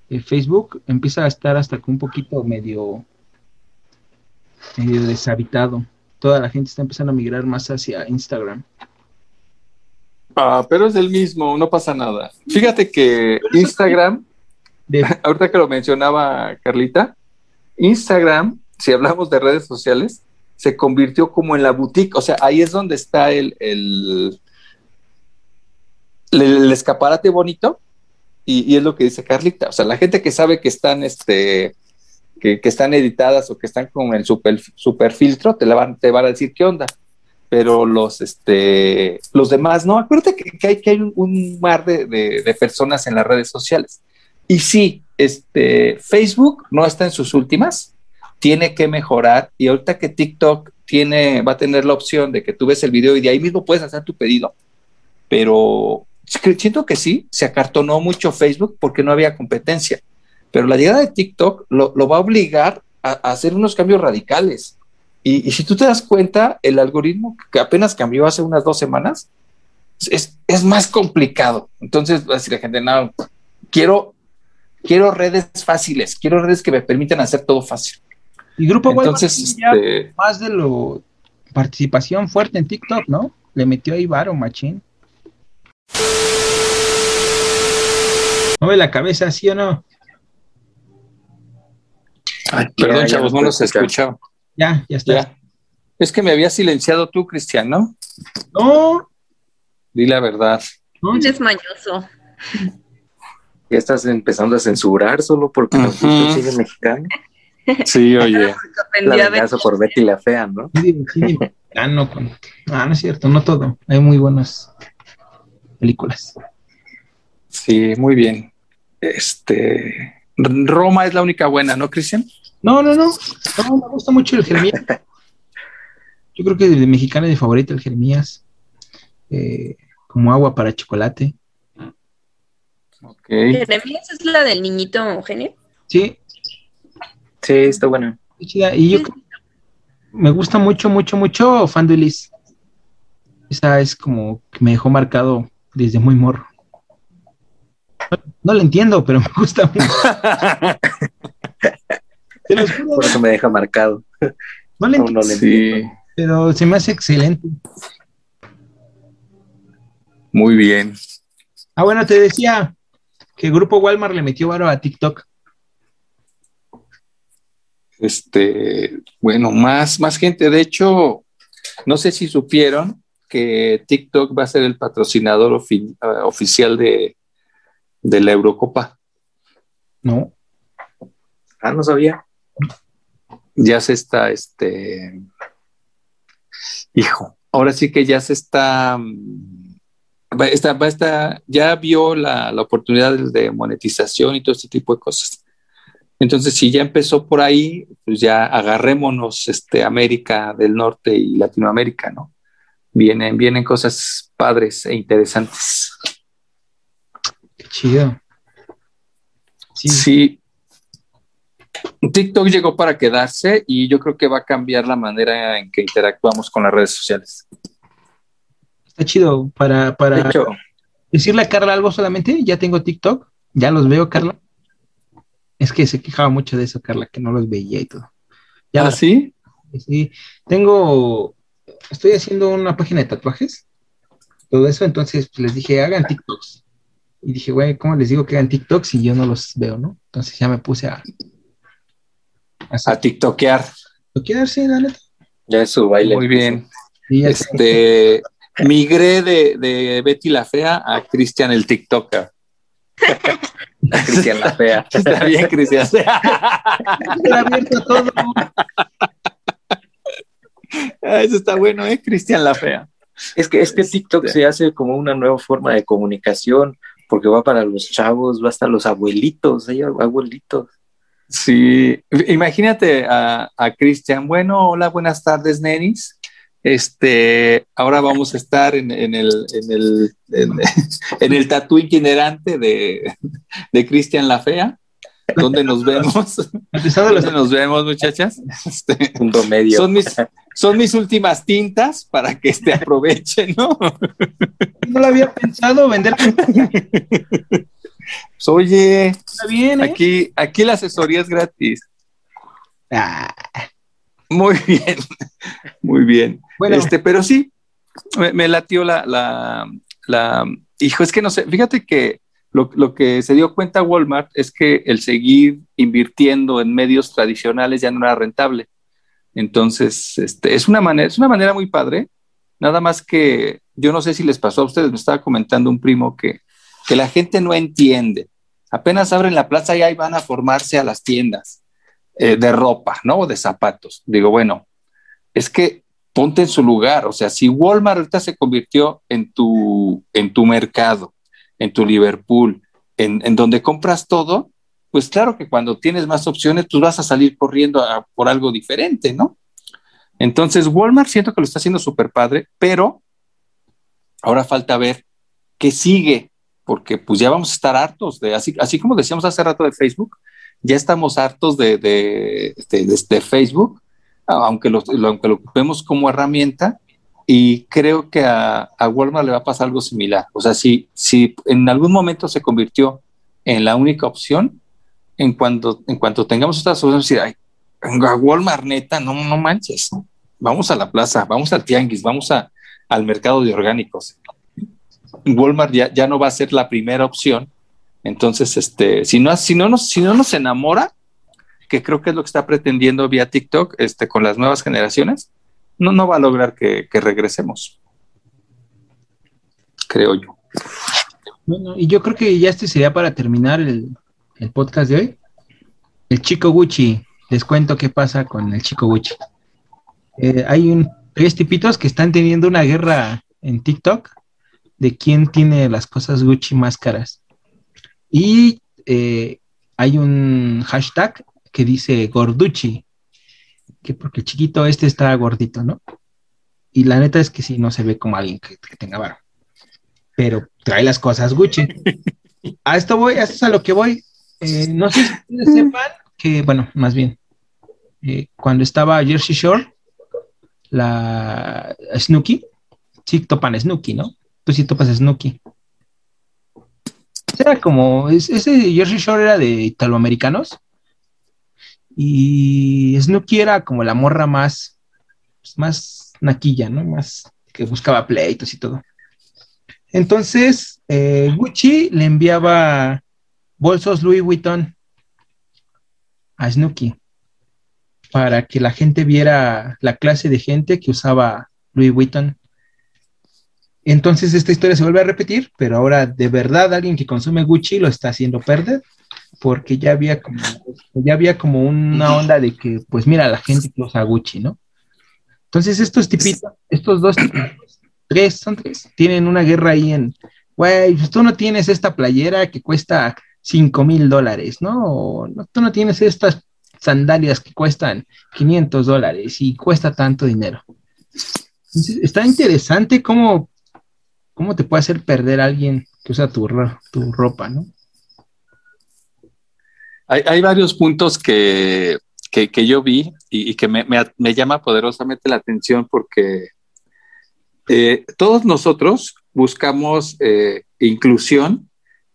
S6: eh, Facebook empieza a estar hasta que un poquito medio, medio deshabitado. Toda la gente está empezando a migrar más hacia Instagram.
S4: Ah, pero es el mismo, no pasa nada. Fíjate que Instagram, Ahorita que lo mencionaba Carlita, Instagram, si hablamos de redes sociales, se convirtió como en la boutique, o sea, ahí es donde está el, el, escaparate bonito y, es lo que dice Carlita, o sea, la gente que sabe que están, este, que, que están editadas o que están con el super, super filtro, te, la van, te van a decir qué onda pero los este los demás no acuérdate que, que hay que hay un, mar de, de, personas en las redes sociales y sí este Facebook no está en sus últimas. Tiene que mejorar. Y ahorita que TikTok tiene va a tener la opción de que tú ves el video y de ahí mismo puedes hacer tu pedido. Pero siento que sí se acartonó mucho Facebook porque no había competencia. Pero la llegada de TikTok lo, va a obligar a, a hacer unos cambios radicales. Y, y, si tú te das cuenta, el algoritmo que apenas cambió hace unas dos semanas es, es más complicado. Entonces, así la gente, no, quiero, quiero redes fáciles, quiero redes que me permitan hacer todo fácil.
S6: Y Grupo
S4: Entonces,
S6: ya
S4: este,
S6: más de lo participación fuerte en TikTok, ¿no? Le metió ahí varo, machín. ¿Mueve la cabeza, sí o no?
S4: Ay, perdón,
S5: ya
S4: chavos,
S5: no
S4: los escuchaba.
S6: Ya, ya está.
S4: Ya. Es que me había silenciado tú, Cristian, ¿no?
S6: No,
S4: Di la verdad.
S6: no,
S7: Eres mañoso.
S5: Ya estás empezando a censurar solo porque nos gusta el cine mexicano.
S4: Sí, oye.
S5: La venganza por Betty la Fea, ¿no?
S6: sí, sí, Ah, no es cierto, no todo. Hay muy buenas películas.
S4: Sí, muy bien. Este. Roma es la única buena, ¿no, Cristian?
S6: No, no, no. No, me gusta mucho el Jeremías. Yo creo que de mexicana es mi favorita el Jeremías. Eh, como agua para chocolate.
S4: Ok.
S7: Jeremías es la del niñito genio.
S6: Sí,
S5: Sí, está buena.
S6: Y yo creo- me gusta mucho, mucho, mucho Fandulis. Esa es como que me dejó marcado desde muy morro. No la entiendo, pero me gusta mucho.
S5: Por eso me deja marcado.
S6: no la entiendo,
S5: no le
S4: Sí,
S5: entiendo.
S6: pero se me hace excelente.
S4: muy bien.
S6: Ah, bueno, te decía que el grupo Walmart le metió varo a TikTok.
S4: Este, bueno, más, más gente. De hecho, no sé si supieron que TikTok va a ser el patrocinador ofi- eh, oficial de, de la Eurocopa.
S6: No,
S5: Ah, no sabía.
S4: Ya se está, este, hijo, ahora sí que ya se está, mm, va, está, va a estar- ya vio la, la oportunidad de monetización y todo este tipo de cosas. Entonces, si ya empezó por ahí, pues ya agarrémonos este, América del Norte y Latinoamérica, ¿no? Vienen, vienen cosas padres e interesantes.
S6: qué chido. Sí,
S4: Sí. TikTok llegó para quedarse y yo creo que va a cambiar la manera en que interactuamos con las redes sociales.
S6: Está chido para,
S5: De
S6: para
S5: hecho,
S6: decirle a Carla algo solamente. Ya tengo TikTok, ya los veo, Carla. Es que se quejaba mucho de eso, Carla, que no los veía y todo. Ya
S4: ¿Ah, sí?
S6: sí. Tengo, estoy haciendo una página de tatuajes, todo eso, entonces pues, les dije, hagan TikToks. Y dije, güey, ¿cómo les digo que hagan TikToks si yo no los veo, no? Entonces ya me puse a, a
S4: A TikTokear.
S6: TikTokear, sí, la neta.
S5: ya es su baile.
S4: Muy bien.
S6: Ya
S4: Este, migré de, de Betty la Fea a Cristian el TikToker.
S5: Cristian la Fea.
S4: Está bien, Cristian.
S6: está abierto a todo.
S4: Ah, Eso está bueno, ¿eh? Cristian la Fea.
S5: Es que, es que TikTok se hace como una nueva forma de comunicación, porque va para los chavos, va hasta los abuelitos, hay abuelitos.
S4: Sí, imagínate a, a Cristian. Bueno, hola, buenas tardes, nenis. Este, ahora vamos a estar en, en el, en el, en, en el tatú itinerante de, de Cristian la Fea. ¿Dónde nos vemos? ¿Dónde nos vemos, muchachas? Este,
S5: Punto medio.
S4: son mis, son mis últimas tintas para que este aprovechen, ¿no?
S6: no lo había pensado vender.
S4: Pues, oye,
S6: Está bien, ¿eh?
S4: aquí, aquí la asesoría es gratis.
S6: Ah,
S4: Muy bien, muy bien.
S6: bueno,
S4: Este, pero sí, me, me latió la, la, la- Hijo, es que no sé, fíjate que lo, lo que se dio cuenta Walmart es que el seguir invirtiendo en medios tradicionales ya no era rentable. Entonces, este, es una manera, es una manera muy padre. Nada más que yo no sé si les pasó a ustedes, me estaba comentando un primo que, que la gente no entiende. Apenas abren la plaza y ahí van a formarse a las tiendas eh, de ropa, ¿no? O de zapatos. Digo, bueno, es que ponte en su lugar. O sea, si Walmart ahorita se convirtió en tu, en tu mercado, en tu Liverpool, en, en donde compras todo, pues claro que cuando tienes más opciones, tú vas a salir corriendo a- por algo diferente, ¿no? Entonces, Walmart siento que lo está haciendo súper padre, pero ahora falta ver qué sigue, porque pues ya vamos a estar hartos de, así, así como decíamos hace rato de Facebook, ya estamos hartos de, de, de- de- Facebook, aunque lo, aunque lo ocupemos como herramienta, y creo que a, a Walmart le va a pasar algo similar. O sea, si, si en algún momento se convirtió en la única opción, en cuanto, en cuanto tengamos otras opciones, decir, ay, a Walmart neta, no, no manches. vamos a la plaza, vamos al tianguis, vamos a, al mercado de orgánicos. Walmart ya, ya no va a ser la primera opción. Entonces, este, si no, si no nos, si no nos enamora, que creo que es lo que está pretendiendo vía TikTok, este, con las nuevas generaciones, no, no va a lograr que, regresemos. Creo yo.
S6: Bueno, y yo creo que ya este sería para terminar el, el podcast de hoy. El chico Gucci, les cuento qué pasa con el chico Gucci. Eh, hay un tres tipitos que están teniendo una guerra en TikTok de quién tiene las cosas Gucci más caras. Y eh, hay un hashtag que dice Gorducci, que porque el chiquito este está gordito, ¿no? Y la neta es que sí, no se ve como alguien que, que tenga varo. Pero trae las cosas Gucci. A esto voy, a esto es a lo que voy. Eh, no sé si ustedes sepan que, bueno, más bien, eh, cuando estaba Jersey Shore, la Snooki, sí topan Snooki, ¿no? Tú sí topas Snooki. Era como, es- ese Jersey Shore era de italoamericanos y Snooki era como la morra más, pues, más naquilla, ¿no? Más que buscaba pleitos y todo. Entonces, eh, Gucci le enviaba bolsos Louis Vuitton a Snooki para que la gente viera la clase de gente que usaba Louis Vuitton. Entonces esta historia se vuelve a repetir, pero ahora de verdad alguien que consume Gucci lo está haciendo perder, porque ya había como, ya había como una onda de que, pues mira, la gente que usa Gucci, ¿no? Entonces estos tipitos, estos dos tipitos, tres, son tres, tienen una guerra ahí en, güey, pues tú no tienes esta playera que cuesta cinco mil dólares, ¿no? No, tú no tienes estas sandalias que cuestan 500 dólares y cuesta tanto dinero. Entonces, está interesante cómo, cómo te puede hacer perder alguien que usa tu, ro- tu ropa, ¿no?
S4: Hay, varios puntos que, que, yo vi y, que me, llama poderosamente la atención porque eh, todos nosotros buscamos eh, inclusión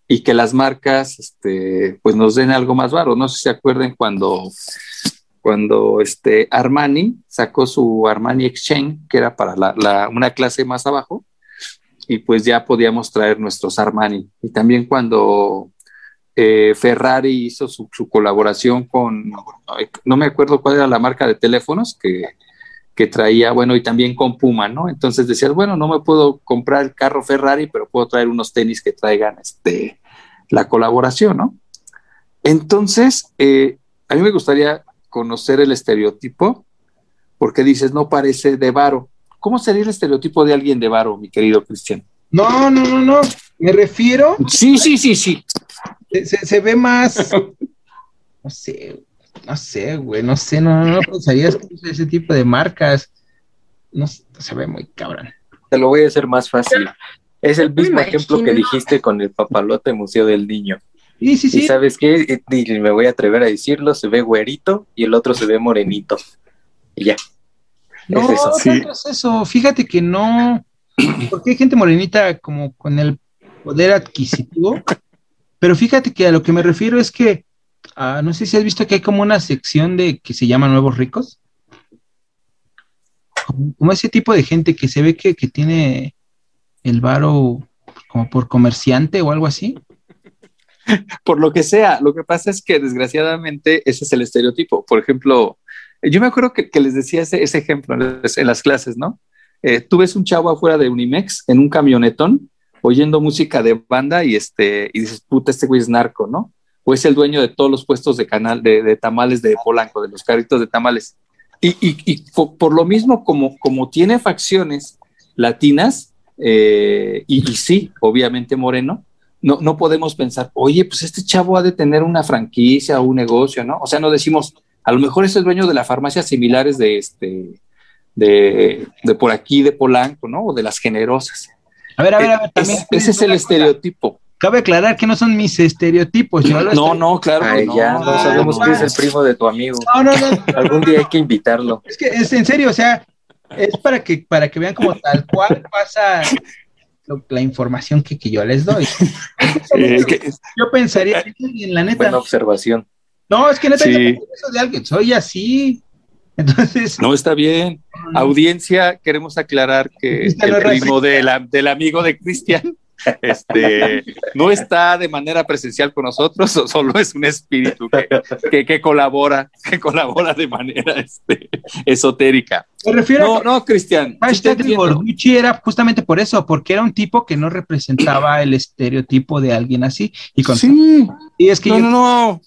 S4: y que las marcas este, pues nos den algo más barato. No sé si se acuerden cuando, cuando este Armani sacó su Armani Exchange, que era para una clase más abajo, y pues ya podíamos traer nuestros Armani. Y también cuando eh, Ferrari hizo su, colaboración con, no me acuerdo cuál era la marca de teléfonos que, que, traía, bueno, y también con Puma, ¿no? Entonces decías, bueno, no me puedo comprar el carro Ferrari, pero puedo traer unos tenis que traigan este, la colaboración, ¿no? Entonces, eh, a mí me gustaría conocer el estereotipo, porque dices, no parece de varo. ¿Cómo sería el estereotipo de alguien de varo, mi querido Cristian?
S6: No, no, no, no. Me refiero.
S4: Sí, sí, sí, sí.
S6: Se, se, se ve más. No sé, no sé, güey, no sé, no, no, no pensarías que usa ese tipo de marcas. No se ve muy cabrón.
S5: Te lo voy a hacer más fácil. Es el mismo ejemplo que dijiste con el papalote Museo del Niño.
S6: Sí, sí,
S5: Y
S6: sí.
S5: sabes qué, y me voy a atrever a decirlo, se ve güerito y el otro se ve morenito. Y ya.
S6: No,
S5: es eso.
S4: sí.
S6: tanto es eso. Fíjate que no. Porque hay gente morenita como con el poder adquisitivo. Pero fíjate que a lo que me refiero es que ah, no sé si has visto que hay como una sección de que se llama Nuevos Ricos. Como, como ese tipo de gente que se ve que, que tiene el varo como por comerciante o algo así.
S4: por lo que sea. Lo que pasa es que desgraciadamente ese es el estereotipo. Por ejemplo, yo me acuerdo que, les decía ese, ejemplo en las, clases, ¿no? Eh, tú ves un chavo afuera de Unimex en un camionetón oyendo música de banda y, este, y dices, puta, este güey es narco, ¿no? O es el dueño de todos los puestos de canal de, de tamales de Polanco, de los carritos de tamales. Y, y, y por, lo mismo, como, como tiene facciones latinas, eh, y, y sí, obviamente moreno, no, no podemos pensar, oye, pues este chavo ha de tener una franquicia o un negocio, ¿no? O sea, no decimos, a lo mejor es el dueño de las farmacias similares de este, de, de por aquí, de Polanco, ¿no? O de las generosas.
S6: A ver, a ver, a ver. También,
S4: es, ese es el estereotipo.
S6: Cabe aclarar que no son mis estereotipos. Yo
S4: no, estoy... no, claro.
S5: Ay,
S4: no,
S5: ya, no, sabemos no, que es el primo de tu amigo.
S6: No, no, no.
S5: Algún día hay que invitarlo.
S6: Es que es en serio, o sea, es para que, para que vean como tal cual pasa lo, la información que, que, yo les doy. Eh, que, yo pensaría en la neta.
S5: Buena observación.
S6: No, es que neta, sí. eso de alguien, soy así. Entonces,
S4: No está bien. Audiencia, queremos aclarar que
S6: Cristian
S4: el primo de la- del amigo de Cristian este, no está de manera presencial con nosotros, so- solo es un espíritu que, que- que colabora, que colabora de manera este, esotérica.
S6: me refiero
S4: No,
S6: a
S4: no, Cristian.
S6: hashtag. Gorducci era justamente por eso, porque era un tipo que no representaba el estereotipo de alguien así. Y, con-
S4: Sí,
S6: y es que
S4: no,
S6: yo-
S4: no, no.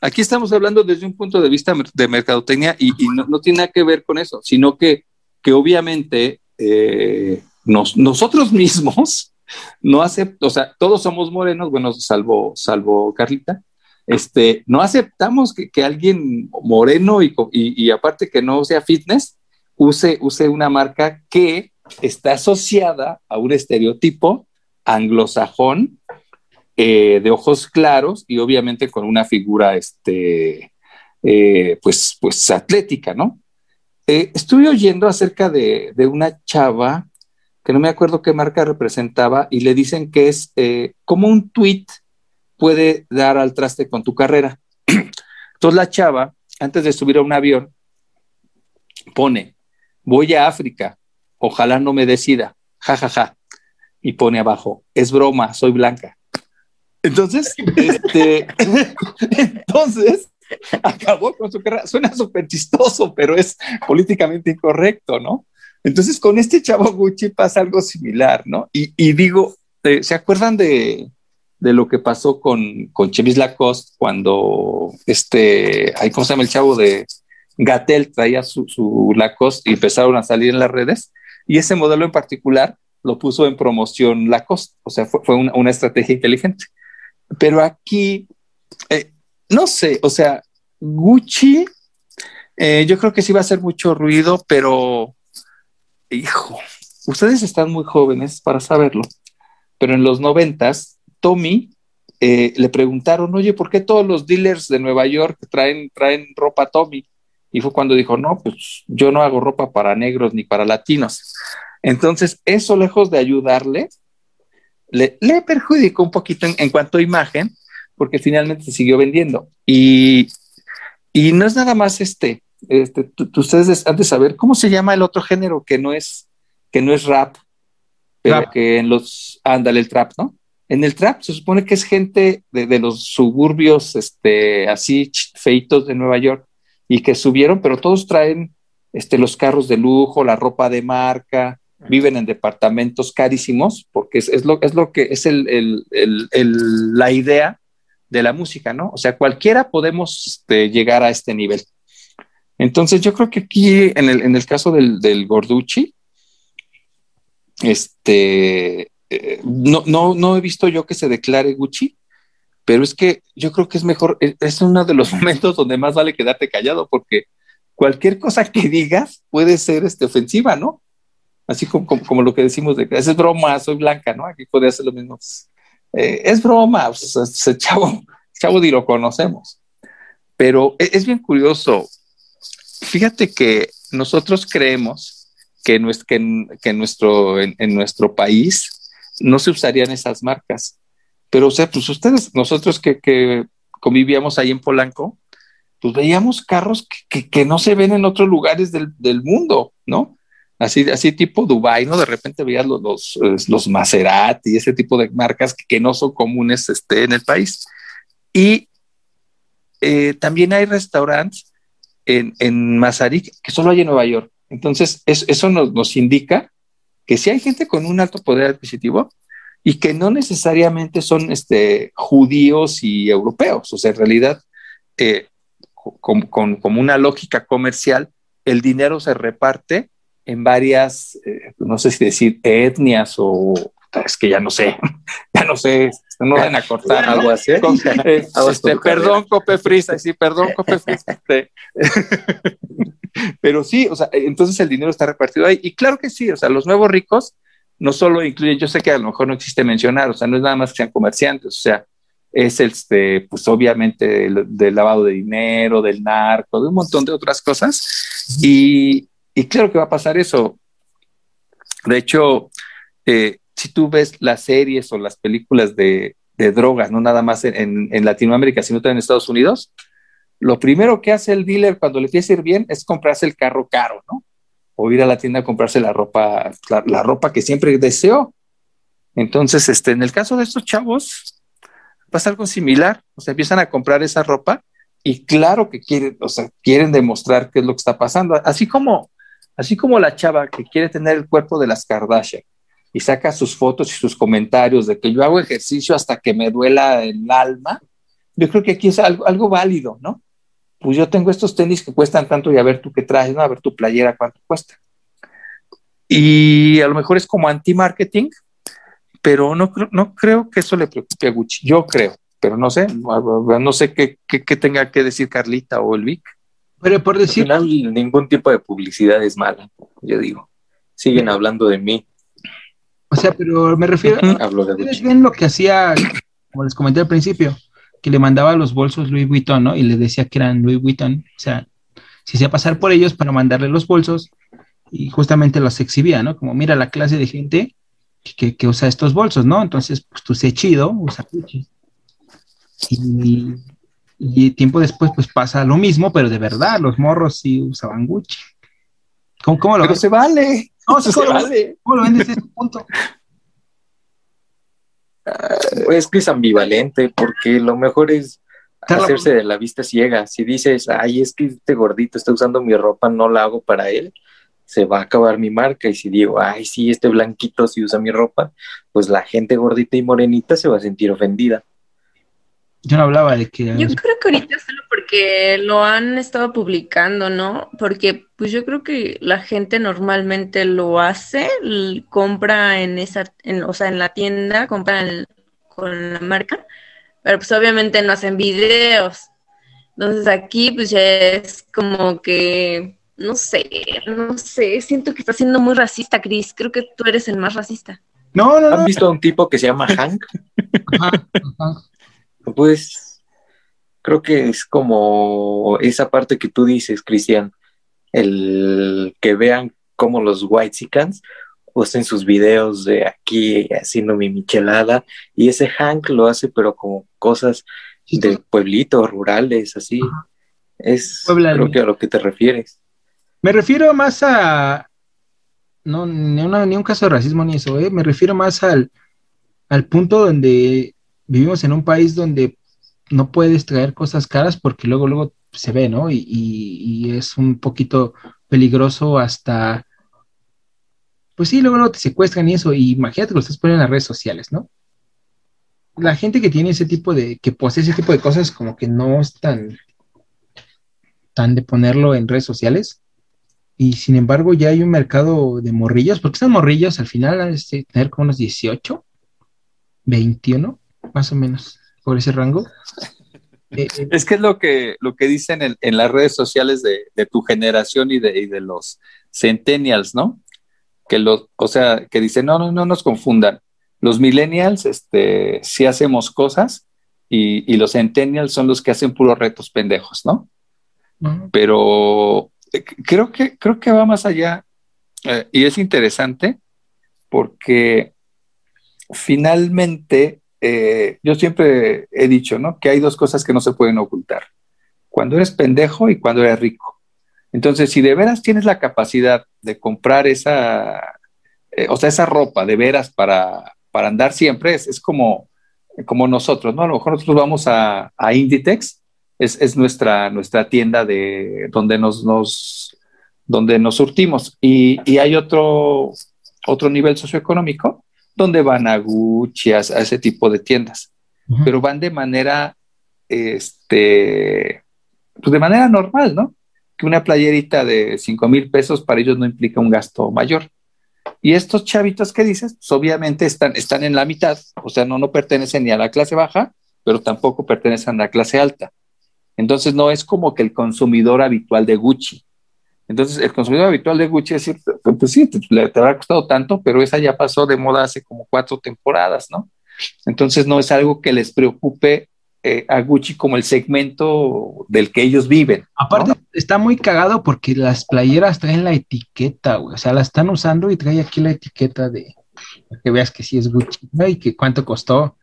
S4: Aquí estamos hablando desde un punto de vista de mercadotecnia y, no, tiene nada que ver con eso, sino que, que obviamente eh, nos- nosotros mismos no aceptamos, o sea, todos somos morenos, bueno, salvo, salvo Carlita, este, no aceptamos que, que alguien moreno y, y, y aparte que no sea fitness, use, use una marca que está asociada a un estereotipo anglosajón eh, de ojos claros y obviamente con una figura este, eh, pues, pues atlética, ¿no? Eh, estuve oyendo acerca de, de una chava que no me acuerdo qué marca representaba y le dicen que es eh, como un tweet puede dar al traste con tu carrera. Entonces la chava, antes de subir a un avión, pone, voy a África, ojalá no me decida, jajaja, ja, ja. y pone abajo, es broma, soy blanca. Entonces, este, entonces, acabó con su carrera. Suena súper chistoso, pero es políticamente incorrecto, ¿no? Entonces, con este chavo Gucci pasa algo similar, ¿no? Y, y digo, eh, ¿se acuerdan de, de, lo que pasó con, con Chemis Lacoste cuando este, ahí, ¿cómo se llama el chavo de Gatel traía su, su Lacoste y empezaron a salir en las redes? Y ese modelo en particular lo puso en promoción Lacoste, o sea, fue, fue una, una estrategia inteligente. Pero aquí, eh, no sé, o sea, Gucci, eh, yo creo que sí va a hacer mucho ruido, pero, hijo, ustedes están muy jóvenes para saberlo, pero en los noventas, Tommy eh, le preguntaron, oye, ¿por qué todos los dealers de Nueva York traen, traen ropa Tommy? Y fue cuando dijo, no, pues yo no hago ropa para negros ni para latinos. Entonces, eso lejos de ayudarle, le, le perjudicó un poquito en, en, cuanto a imagen, porque finalmente se siguió vendiendo. Y, y no es nada más este, este tú, tú ustedes han de saber cómo se llama el otro género que no es, que no es rap, pero rap. que en los, ándale, el trap, ¿no? En el trap se supone que es gente de, de los suburbios, este, así feitos de Nueva York, y que subieron, pero todos traen este, los carros de lujo, la ropa de marca, viven en departamentos carísimos, porque es, es, lo, es lo que es el, el, el, la idea de la música, ¿no? O sea, cualquiera podemos este, llegar a este nivel. Entonces, yo creo que aquí, en el, en el caso del, del Gorducci, este, eh, no, no, no he visto yo que se declare Gucci, pero es que yo creo que es mejor, es uno de los momentos donde más vale quedarte callado, porque cualquier cosa que digas puede ser este, ofensiva, ¿no? Así como, como, lo que decimos de es broma, soy blanca, ¿no? Aquí puede hacer lo mismo. Eh, es broma, chavo, chavo ni lo conocemos. Pero es, es bien curioso. Fíjate que nosotros creemos que, en, que nuestro, en, nuestro país no se usarían esas marcas. Pero, o sea, pues ustedes, nosotros que, que convivíamos ahí en Polanco, pues veíamos carros que, que, que no se ven en otros lugares del, del mundo, ¿no? Así, así tipo Dubai, ¿no? De repente veías los, los, los Maserati y ese tipo de marcas que, no son comunes este, en el país. Y eh, también hay restaurantes en, en Mazarik que solo hay en Nueva York. Entonces, es, eso nos, nos indica que si hay gente con un alto poder adquisitivo y que no necesariamente son este, judíos y europeos. O sea, en realidad, eh, con, con, como una lógica comercial, el dinero se reparte en varias, eh, no sé si decir etnias o es que ya no sé, ya no sé, no van a cortar
S5: algo así.
S4: Con, eh, este, perdón, Cope Frisa, sí, perdón, Cope Frisa. Este. Pero sí, o sea, entonces el dinero está repartido ahí. Y claro que sí, o sea, los nuevos ricos no solo incluyen, yo sé que a lo mejor no existe mencionar, o sea, no es nada más que sean comerciantes, o sea, es este, pues obviamente del, del lavado de dinero, del narco, de un montón de otras cosas. Y, y claro que va a pasar eso. De hecho, eh, si tú ves las series o las películas de, de drogas, no nada más en, Latinoamérica, sino también en Estados Unidos, lo primero que hace el dealer cuando le empieza a ir bien es comprarse el carro caro, ¿no? O ir a la tienda a comprarse la ropa, la, la ropa que siempre deseó. Entonces, este, en el caso de estos chavos, pasa algo similar. O sea, empiezan a comprar esa ropa y claro que quieren, o sea, quieren demostrar qué es lo que está pasando. Así como, así como la chava que quiere tener el cuerpo de las Kardashian y saca sus fotos y sus comentarios de que yo hago ejercicio hasta que me duela el alma, yo creo que aquí es algo, válido, ¿no? Pues yo tengo estos tenis que cuestan tanto y a ver tú qué traes, ¿no? A ver tu playera cuánto cuesta. Y a lo mejor es como anti-marketing, pero no, no creo que eso le preocupe a Gucci. Yo creo, pero no sé, no sé qué, qué- qué tenga que decir Carlita o el Vic.
S6: Pero por
S5: Al
S6: decir,
S5: final, ningún tipo de publicidad es mala, yo digo. Siguen hablando de mí,
S6: o sea, pero me refiero,
S5: hablo de
S6: ¿Ustedes ven lo que hacía, como les comenté al principio, que le mandaba los bolsos Louis Vuitton, ¿no? Y les decía que eran Louis Vuitton. O sea, se hacía pasar por ellos para mandarle los bolsos y justamente los exhibía, ¿no? Como mira la clase de gente que, que- que usa estos bolsos, ¿no? Entonces, pues tú sé chido, usa Gucci. Y, y tiempo después, pues pasa lo mismo, pero de verdad, los morros sí usaban Gucci. ¿Cómo, cómo lo
S4: Pero
S6: ves?
S4: se vale.
S6: No,
S4: se
S6: ¿cómo lo ves?
S4: vale.
S6: ¿Cómo lo ven desde ese punto?
S5: Es que es ambivalente, porque lo mejor es hacerse de la vista ciega. Si dices, ay, es que este gordito está usando mi ropa, no la hago para él, se va a acabar mi marca. Y si digo, ay, sí, este blanquito sí usa mi ropa, pues la gente gordita y morenita se va a sentir ofendida.
S6: Yo no hablaba de que...
S7: Yo creo que ahorita solo porque lo han estado publicando, ¿no? Porque pues yo creo que la gente normalmente lo hace, compra en esa, en, o sea, en la tienda, compra en- con la marca, pero pues obviamente no hacen videos. Entonces aquí pues ya es como que, no sé, no sé, siento que está siendo muy racista, Chris. Creo que tú eres el más racista.
S6: No, no,
S5: ¿Han
S6: no.
S5: visto a un tipo que se llama Hank?
S6: Ajá, ajá.
S5: Pues creo que es como esa parte que tú dices, Cristian, el que vean cómo los Whitesicans usen sus videos de aquí haciendo mi michelada y ese Hank lo hace pero como cosas de pueblitos rurales, así. Es
S6: Puebla,
S5: creo que a lo que te refieres.
S6: Me refiero más a. No, ni, una- ni un caso de racismo ni eso, ¿eh? Me refiero más al, al punto donde vivimos en un país donde no puedes traer cosas caras porque luego, luego se ve, ¿no? Y, y- es un poquito peligroso hasta. Pues sí, luego, luego te secuestran y eso. Y imagínate que lo estás poniendo en las redes sociales, ¿no? La gente que tiene ese tipo de. que posee ese tipo de cosas, como que no es tan. tan de ponerlo en redes sociales y sin embargo ya hay un mercado de morrillos, porque esas morrillos al final de tener como unos 18, 21, más o menos, por ese rango. Eh, eh,
S4: Es que es lo que, lo que dicen en, en las redes sociales de, de tu generación y de, y de los centennials, ¿no? Que los, o sea, que dicen, no, no, no nos confundan. Los millennials, este, sí hacemos cosas y, y los centennials son los que hacen puros retos pendejos, ¿no?
S6: ¿no?
S4: pero eh, creo que, creo que va más allá eh, y es interesante porque finalmente eh, yo siempre he dicho ¿no? que hay dos cosas que no se pueden ocultar, cuando eres pendejo y cuando eres rico. Entonces, si de veras tienes la capacidad de comprar esa, eh, o sea, esa ropa de veras para, para andar siempre, es, es como, como nosotros, ¿no? A lo mejor nosotros vamos a, a Inditex es, es nuestra, nuestra tienda de donde nos, donde nos surtimos. Y, y hay otro, otro nivel socioeconómico donde van a Gucci, a, a ese tipo de tiendas, pero van de manera, este, pues de manera normal, ¿no? Que una playerita de 5 mil pesos para ellos no implica un gasto mayor. Y estos chavitos que dices, pues obviamente están, están en la mitad, o sea, no, no pertenecen ni a la clase baja, pero tampoco pertenecen a la clase alta. Entonces no es como que el consumidor habitual de Gucci. Entonces el consumidor habitual de Gucci es decir, pues sí, te, te habrá costado tanto, pero esa ya pasó de moda hace como cuatro temporadas, ¿no? Entonces no es algo que les preocupe eh, a Gucci como el segmento del que ellos viven.
S6: Aparte,
S4: ¿no?
S6: está muy cagado porque las playeras traen la etiqueta, güey. O sea, la están usando y trae aquí la etiqueta de para que veas que sí es Gucci, ¿no? Y que cuánto costó.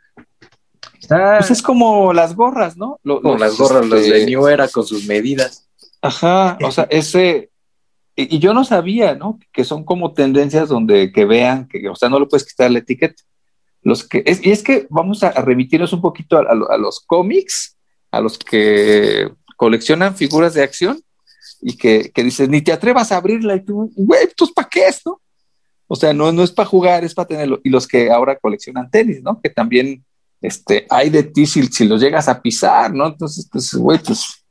S6: Está-
S4: Pues es como las gorras, ¿no? Lo-
S5: Con
S4: los,
S5: las gorras, los
S4: este,
S5: de New Era con sus medidas.
S4: Ajá, o sea, ese. Y, yo no sabía, ¿no? Que son como tendencias donde que vean que, o sea, no le puedes quitar la etiqueta. Los que, y es que vamos a, remitirnos un poquito a, a a los cómics, a los que coleccionan figuras de acción y que, que dices, ni te atrevas a abrirla y tú, güey, ¿tú para qué es, no? O sea, no, no es para jugar, es para tenerlo. Y los que ahora coleccionan tenis, ¿no? Que también este, hay de ti si, si los llegas a pisar, ¿no? Entonces, pues, güey, pues,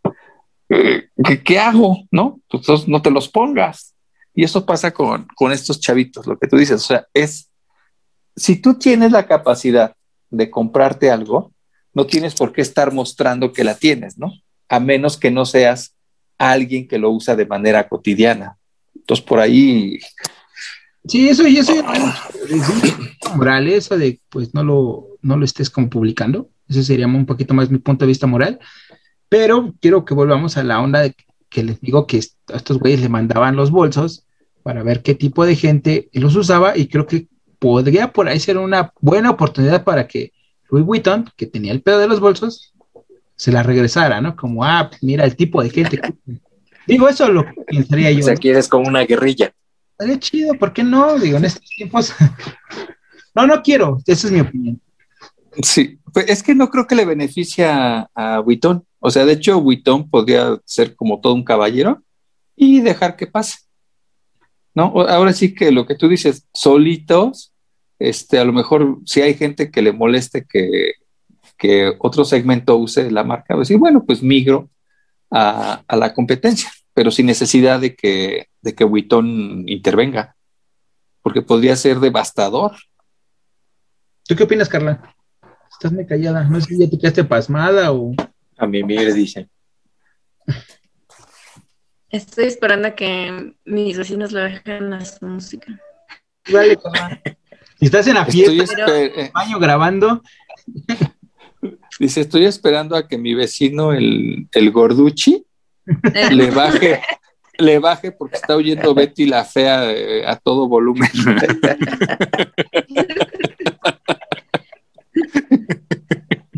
S4: ¿qué, qué hago? ¿No? Pues no te los pongas. Y eso pasa con, con estos chavitos, lo que tú dices. O sea, es, si tú tienes la capacidad de comprarte algo, no tienes por qué estar mostrando que la tienes, ¿no? A menos que no seas alguien que lo usa de manera cotidiana. Entonces, por ahí,
S6: Sí, eso y eso moral, eso de pues no lo, no lo estés como publicando. Ese sería un poquito más mi punto de vista moral. Pero quiero que volvamos a la onda de que les digo que est- a estos güeyes le mandaban los bolsos para ver qué tipo de gente los usaba y creo que podría por ahí ser una buena oportunidad para que Louis Vuitton, que tenía el pedo de los bolsos, se la regresara, ¿no? Como, ah, mira el tipo de gente. que- Digo, eso lo pensaría yo.
S5: O sea, quieres como una guerrilla.
S6: Estaría chido, ¿por qué no? Digo, en estos tiempos. no, no quiero, esa es mi opinión.
S4: sí, pues es que no creo que le beneficia a Vuitton. O sea, de hecho, Vuitton podría ser como todo un caballero y dejar que pase. ¿No? Ahora sí que lo que tú dices, solitos, este, a lo mejor si hay gente que le moleste que, que otro segmento use la marca, va a decir, bueno, pues migro a, a la competencia, pero sin necesidad de que, de que intervenga, porque podría ser devastador.
S6: ¿Tú qué opinas, Carla? Estás muy callada. No sé si ya te quedaste pasmada o.
S5: A mí me dice.
S1: Estoy esperando a que mis vecinos le bajen a su música.
S6: Dale, Carla. Si estás en la
S4: Estoy
S6: fiesta,
S4: eh,
S6: en el baño grabando,
S4: Dice, estoy esperando a que mi vecino, el, el Gorduchi, le baje, le baje porque está oyendo Betty la fea eh, a todo volumen.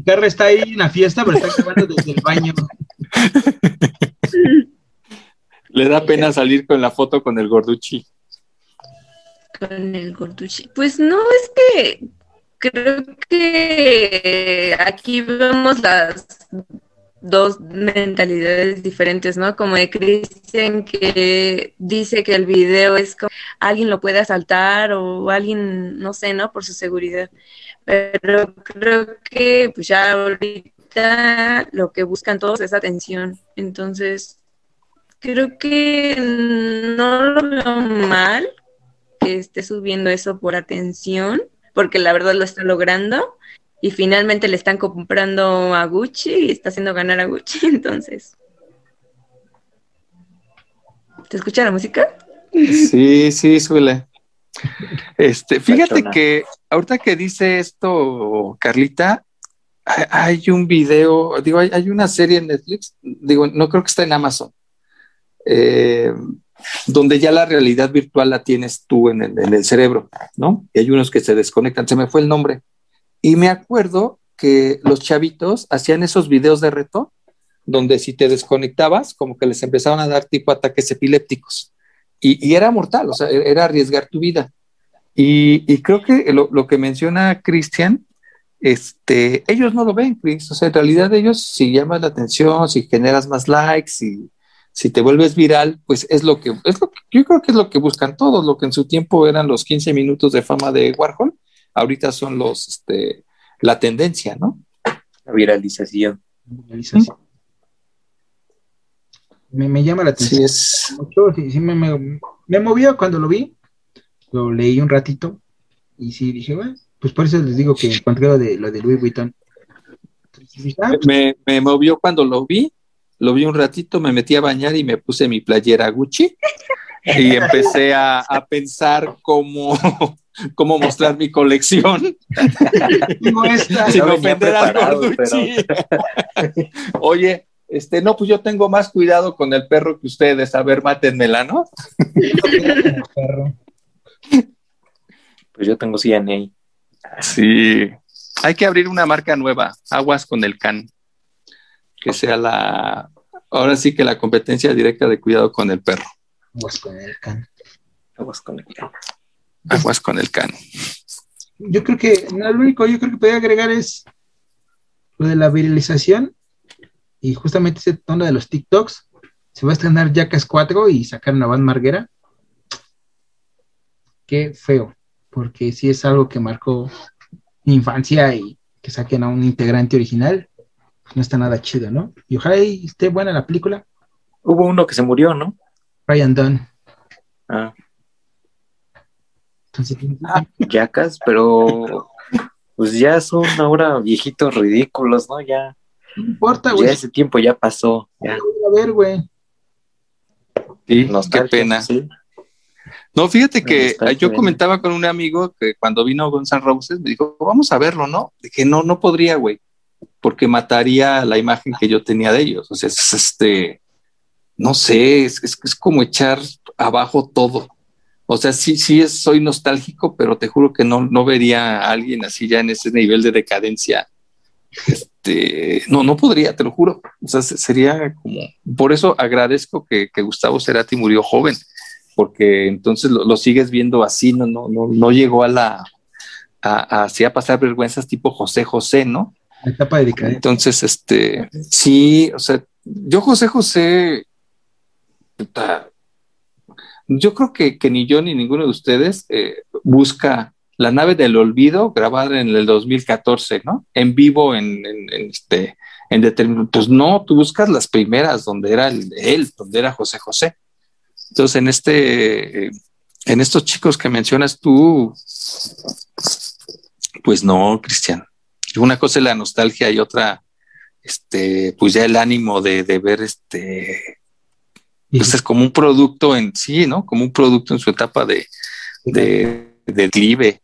S6: Carla está ahí en la fiesta, pero está grabando desde el baño.
S4: le da pena salir con la foto con el Gorduchi.
S1: Con el gorduchi. Pues no, es que creo que aquí vemos las dos mentalidades diferentes, ¿no? Como de Christian que dice que el video es como alguien lo puede asaltar o alguien, no sé, ¿no? Por su seguridad. Pero creo que pues ya ahorita lo que buscan todos es atención. Entonces, creo que no lo veo mal que esté subiendo eso por atención, porque la verdad lo está logrando y finalmente le están comprando a Gucci y está haciendo ganar a Gucci, entonces. ¿Te escucha la música?
S4: Sí, sí, suele. Este, fíjate que ahorita que dice esto, Carlita, hay, hay un video, digo, hay, hay una serie en Netflix, digo, no creo que está en Amazon, eh, donde ya la realidad virtual la tienes tú en el, en el cerebro, ¿no? Y hay unos que se desconectan, se me fue el nombre. Y me acuerdo que los chavitos hacían esos videos de reto, donde si te desconectabas, como que les empezaban a dar tipo ataques epilépticos. Y, y era mortal, o sea, era arriesgar tu vida. Y, y creo que lo, lo, que menciona Cristian, este, ellos no lo ven, Chris. O sea, en realidad ellos, si llamas la atención, si generas más likes, si, si te vuelves viral, pues es lo que, es lo que, yo creo que es lo que buscan todos, lo que en su tiempo eran los 15 minutos de fama de Warhol, ahorita son los, este, la tendencia, ¿no?
S5: La viralización.
S6: Viralización. Me, me, llama la atención.
S4: Sí, es...
S6: mucho, sí, sí me, me, me, movió cuando lo vi, lo leí un ratito y sí dije, bueno, pues por eso les digo que encontré lo de, lo de Louis Vuitton.
S4: Me, me movió cuando lo vi, lo vi un ratito, me metí a bañar y me puse mi playera Gucci y empecé a, a pensar cómo, cómo mostrar mi colección.
S6: Esta.
S4: Sin ofender al Gorduchi. Pero... Oye, este, no, pues yo tengo más cuidado con el perro que ustedes. A ver, mátenmela, ¿no?
S5: Pues yo tengo CNA.
S4: Sí. hay que abrir una marca nueva, Aguas con el Can, que sea la, ahora sí que la competencia directa de cuidado con el perro.
S6: Aguas con el can.
S5: Aguas con el can.
S4: Aguas con el Can.
S6: Yo creo que no, lo único yo creo que podría agregar es lo de la viralización y justamente ese tono de los TikToks. Se va a estrenar Jackass 4 y sacar una Van Marguera. Qué feo, porque sí es algo que marcó mi infancia y que saquen a un integrante original, pues no está nada chido, ¿no? Y ojalá y esté buena la película.
S5: Hubo uno que se murió, ¿no?
S6: Ryan Dunn.
S5: Ah,
S6: Entonces,
S5: yacas, pero pues ya son ahora viejitos ridículos, ¿no? Ya,
S6: no importa,
S5: ya
S6: güey.
S5: ese tiempo ya pasó. Ya.
S6: A ver, güey.
S4: Sí, qué pena.
S5: sí.
S4: No, fíjate que yo comentaba con un amigo que cuando vino Gonzalo Roses me dijo, vamos a verlo, ¿no? Dije, no, no podría, güey, porque mataría la imagen que yo tenía de ellos. O sea, es este, no sé, es, es, es como echar abajo todo. O sea, sí, sí es, soy nostálgico, pero te juro que no, no vería a alguien así ya en ese nivel de decadencia. Este, no, no podría, te lo juro. O sea, se- sería como, por eso agradezco que, que Gustavo Cerati murió joven, porque entonces lo, lo sigues viendo así, no, no, no, no llegó a la, a, a, pasar vergüenzas tipo José José, ¿no?
S6: La etapa.
S4: Entonces, este, sí, o sea, yo José José, yo creo que, que ni yo ni ninguno de ustedes eh, busca la nave del olvido grabada en el 2014, ¿no? En vivo, en, en, en este, en determinado, pues no, tú buscas las primeras donde era el- él, donde era José José. Entonces, en este, eh, en estos chicos que mencionas tú, pues no, Cristian. Una cosa es la nostalgia y otra, este, pues ya el ánimo de, de ver este, pues es como un producto en sí, ¿no? Como un producto en su etapa de, de, de declive.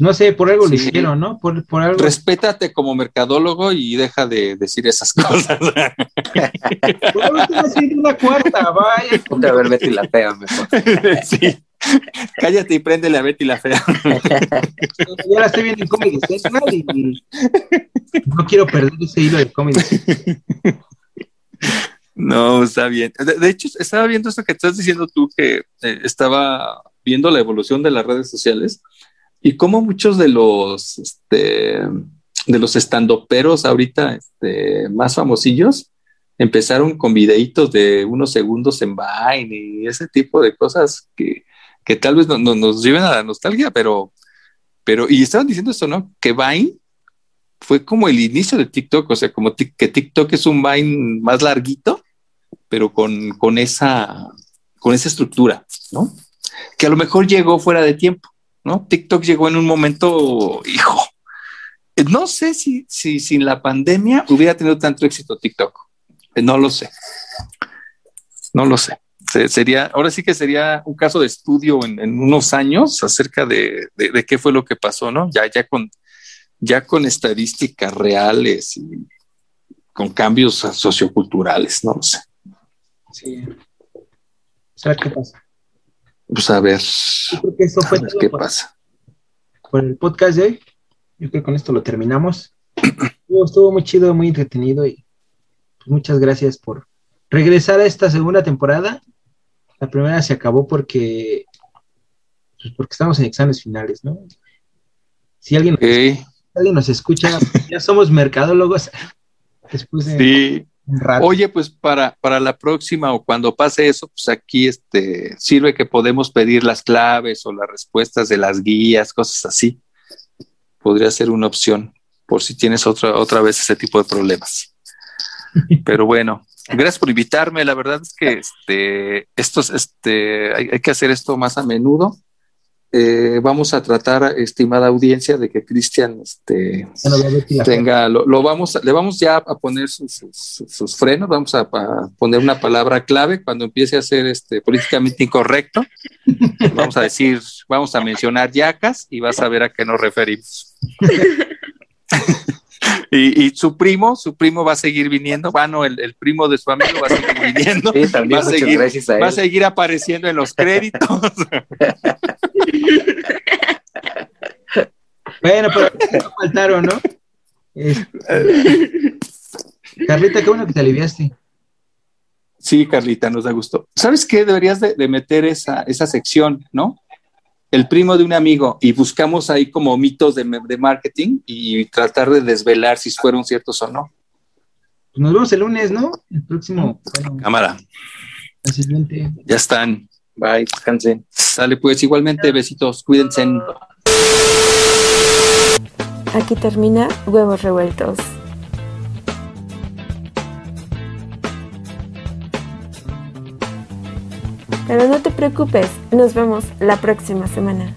S6: No sé, por algo lo
S4: Sí.
S6: hicieron, ¿no? Por, por algo.
S4: Respétate como mercadólogo y deja de decir esas cosas.
S6: Por algo están haciendo una cuarta, vaya.
S5: Ponte a ver Betty la fea mejor.
S4: sí. Cállate y préndele a Betty la fea.
S6: Ya la estoy viendo en Comedy Central y no quiero perder ese hilo de Comedy.
S4: No, está bien. De, de hecho, estaba viendo esto que estás diciendo tú, que eh, estaba viendo la evolución de las redes sociales y cómo muchos de los, este, de los estandoperos ahorita este, más famosillos empezaron con videitos de unos segundos en Vine y ese tipo de cosas que, que tal vez no, no- nos lleven a la nostalgia, pero, pero, y estaban diciendo esto, ¿no? Que Vine fue como el inicio de TikTok, o sea, como que TikTok es un Vine más larguito, pero con, con esa, con esa estructura, ¿no? Que a lo mejor llegó fuera de tiempo, ¿no? TikTok llegó en un momento, hijo, no sé si, si sin la pandemia hubiera tenido tanto éxito TikTok, Eh, no lo sé, no lo sé. Se- Sería, ahora sí que sería un caso de estudio en, en unos años acerca de, de- de qué fue lo que pasó, ¿no? Ya, ya con, ya con estadísticas reales y con cambios socioculturales, no lo sé.
S6: Sí. ¿Sabes qué pasa?
S4: Pues a ver,
S6: creo que eso
S4: a
S6: fue
S4: ver
S6: todo
S4: qué
S6: por,
S4: pasa.
S6: por el podcast de hoy. Yo creo que con esto lo terminamos. Estuvo, estuvo muy chido, muy entretenido y pues, muchas gracias por regresar a esta segunda temporada. La primera se acabó porque pues porque estamos en exámenes finales, ¿no? Si alguien, si alguien nos escucha, ya somos mercadólogos. Después de
S4: sí.
S6: Rato.
S4: Oye, pues para, para la próxima o cuando pase eso, pues aquí este, sirve que podemos pedir las claves o las respuestas de las guías, cosas así. Podría ser una opción por si tienes otra, otra vez ese tipo de problemas. Pero bueno, gracias por invitarme. La verdad es que este, estos, este, hay, hay que hacer esto más a menudo. Eh, vamos a tratar, estimada audiencia, de que Cristian este, tenga, lo, lo vamos, a- le vamos ya a poner sus, sus- sus frenos, vamos a, a poner una palabra clave cuando empiece a ser este políticamente incorrecto. Vamos a decir, vamos a mencionar yacas y vas a ver a qué nos referimos. y, y su primo, su primo va a seguir viniendo, bueno, el, el primo de su amigo va a seguir viniendo,
S5: Sí, también
S4: Va a seguir-
S5: gracias a él.
S4: va a seguir apareciendo en los créditos.
S6: Bueno, pero no faltaron, ¿no? Es- Carlita, qué bueno que te aliviaste.
S4: Sí, Carlita, nos da gusto. ¿Sabes qué? Deberías de, de meter esa, esa sección, ¿no? El primo de un amigo y buscamos ahí como mitos de, de marketing y tratar de desvelar si fueron ciertos o no.
S6: Pues nos vemos el lunes, ¿no? El próximo. Bueno,
S4: Cámara,
S6: el siguiente.
S4: ya están.
S5: Bye, descansen.
S4: Sale pues igualmente, besitos, cuídense.
S1: Aquí termina Huevos Revueltos. Pero no te preocupes, nos vemos la próxima semana.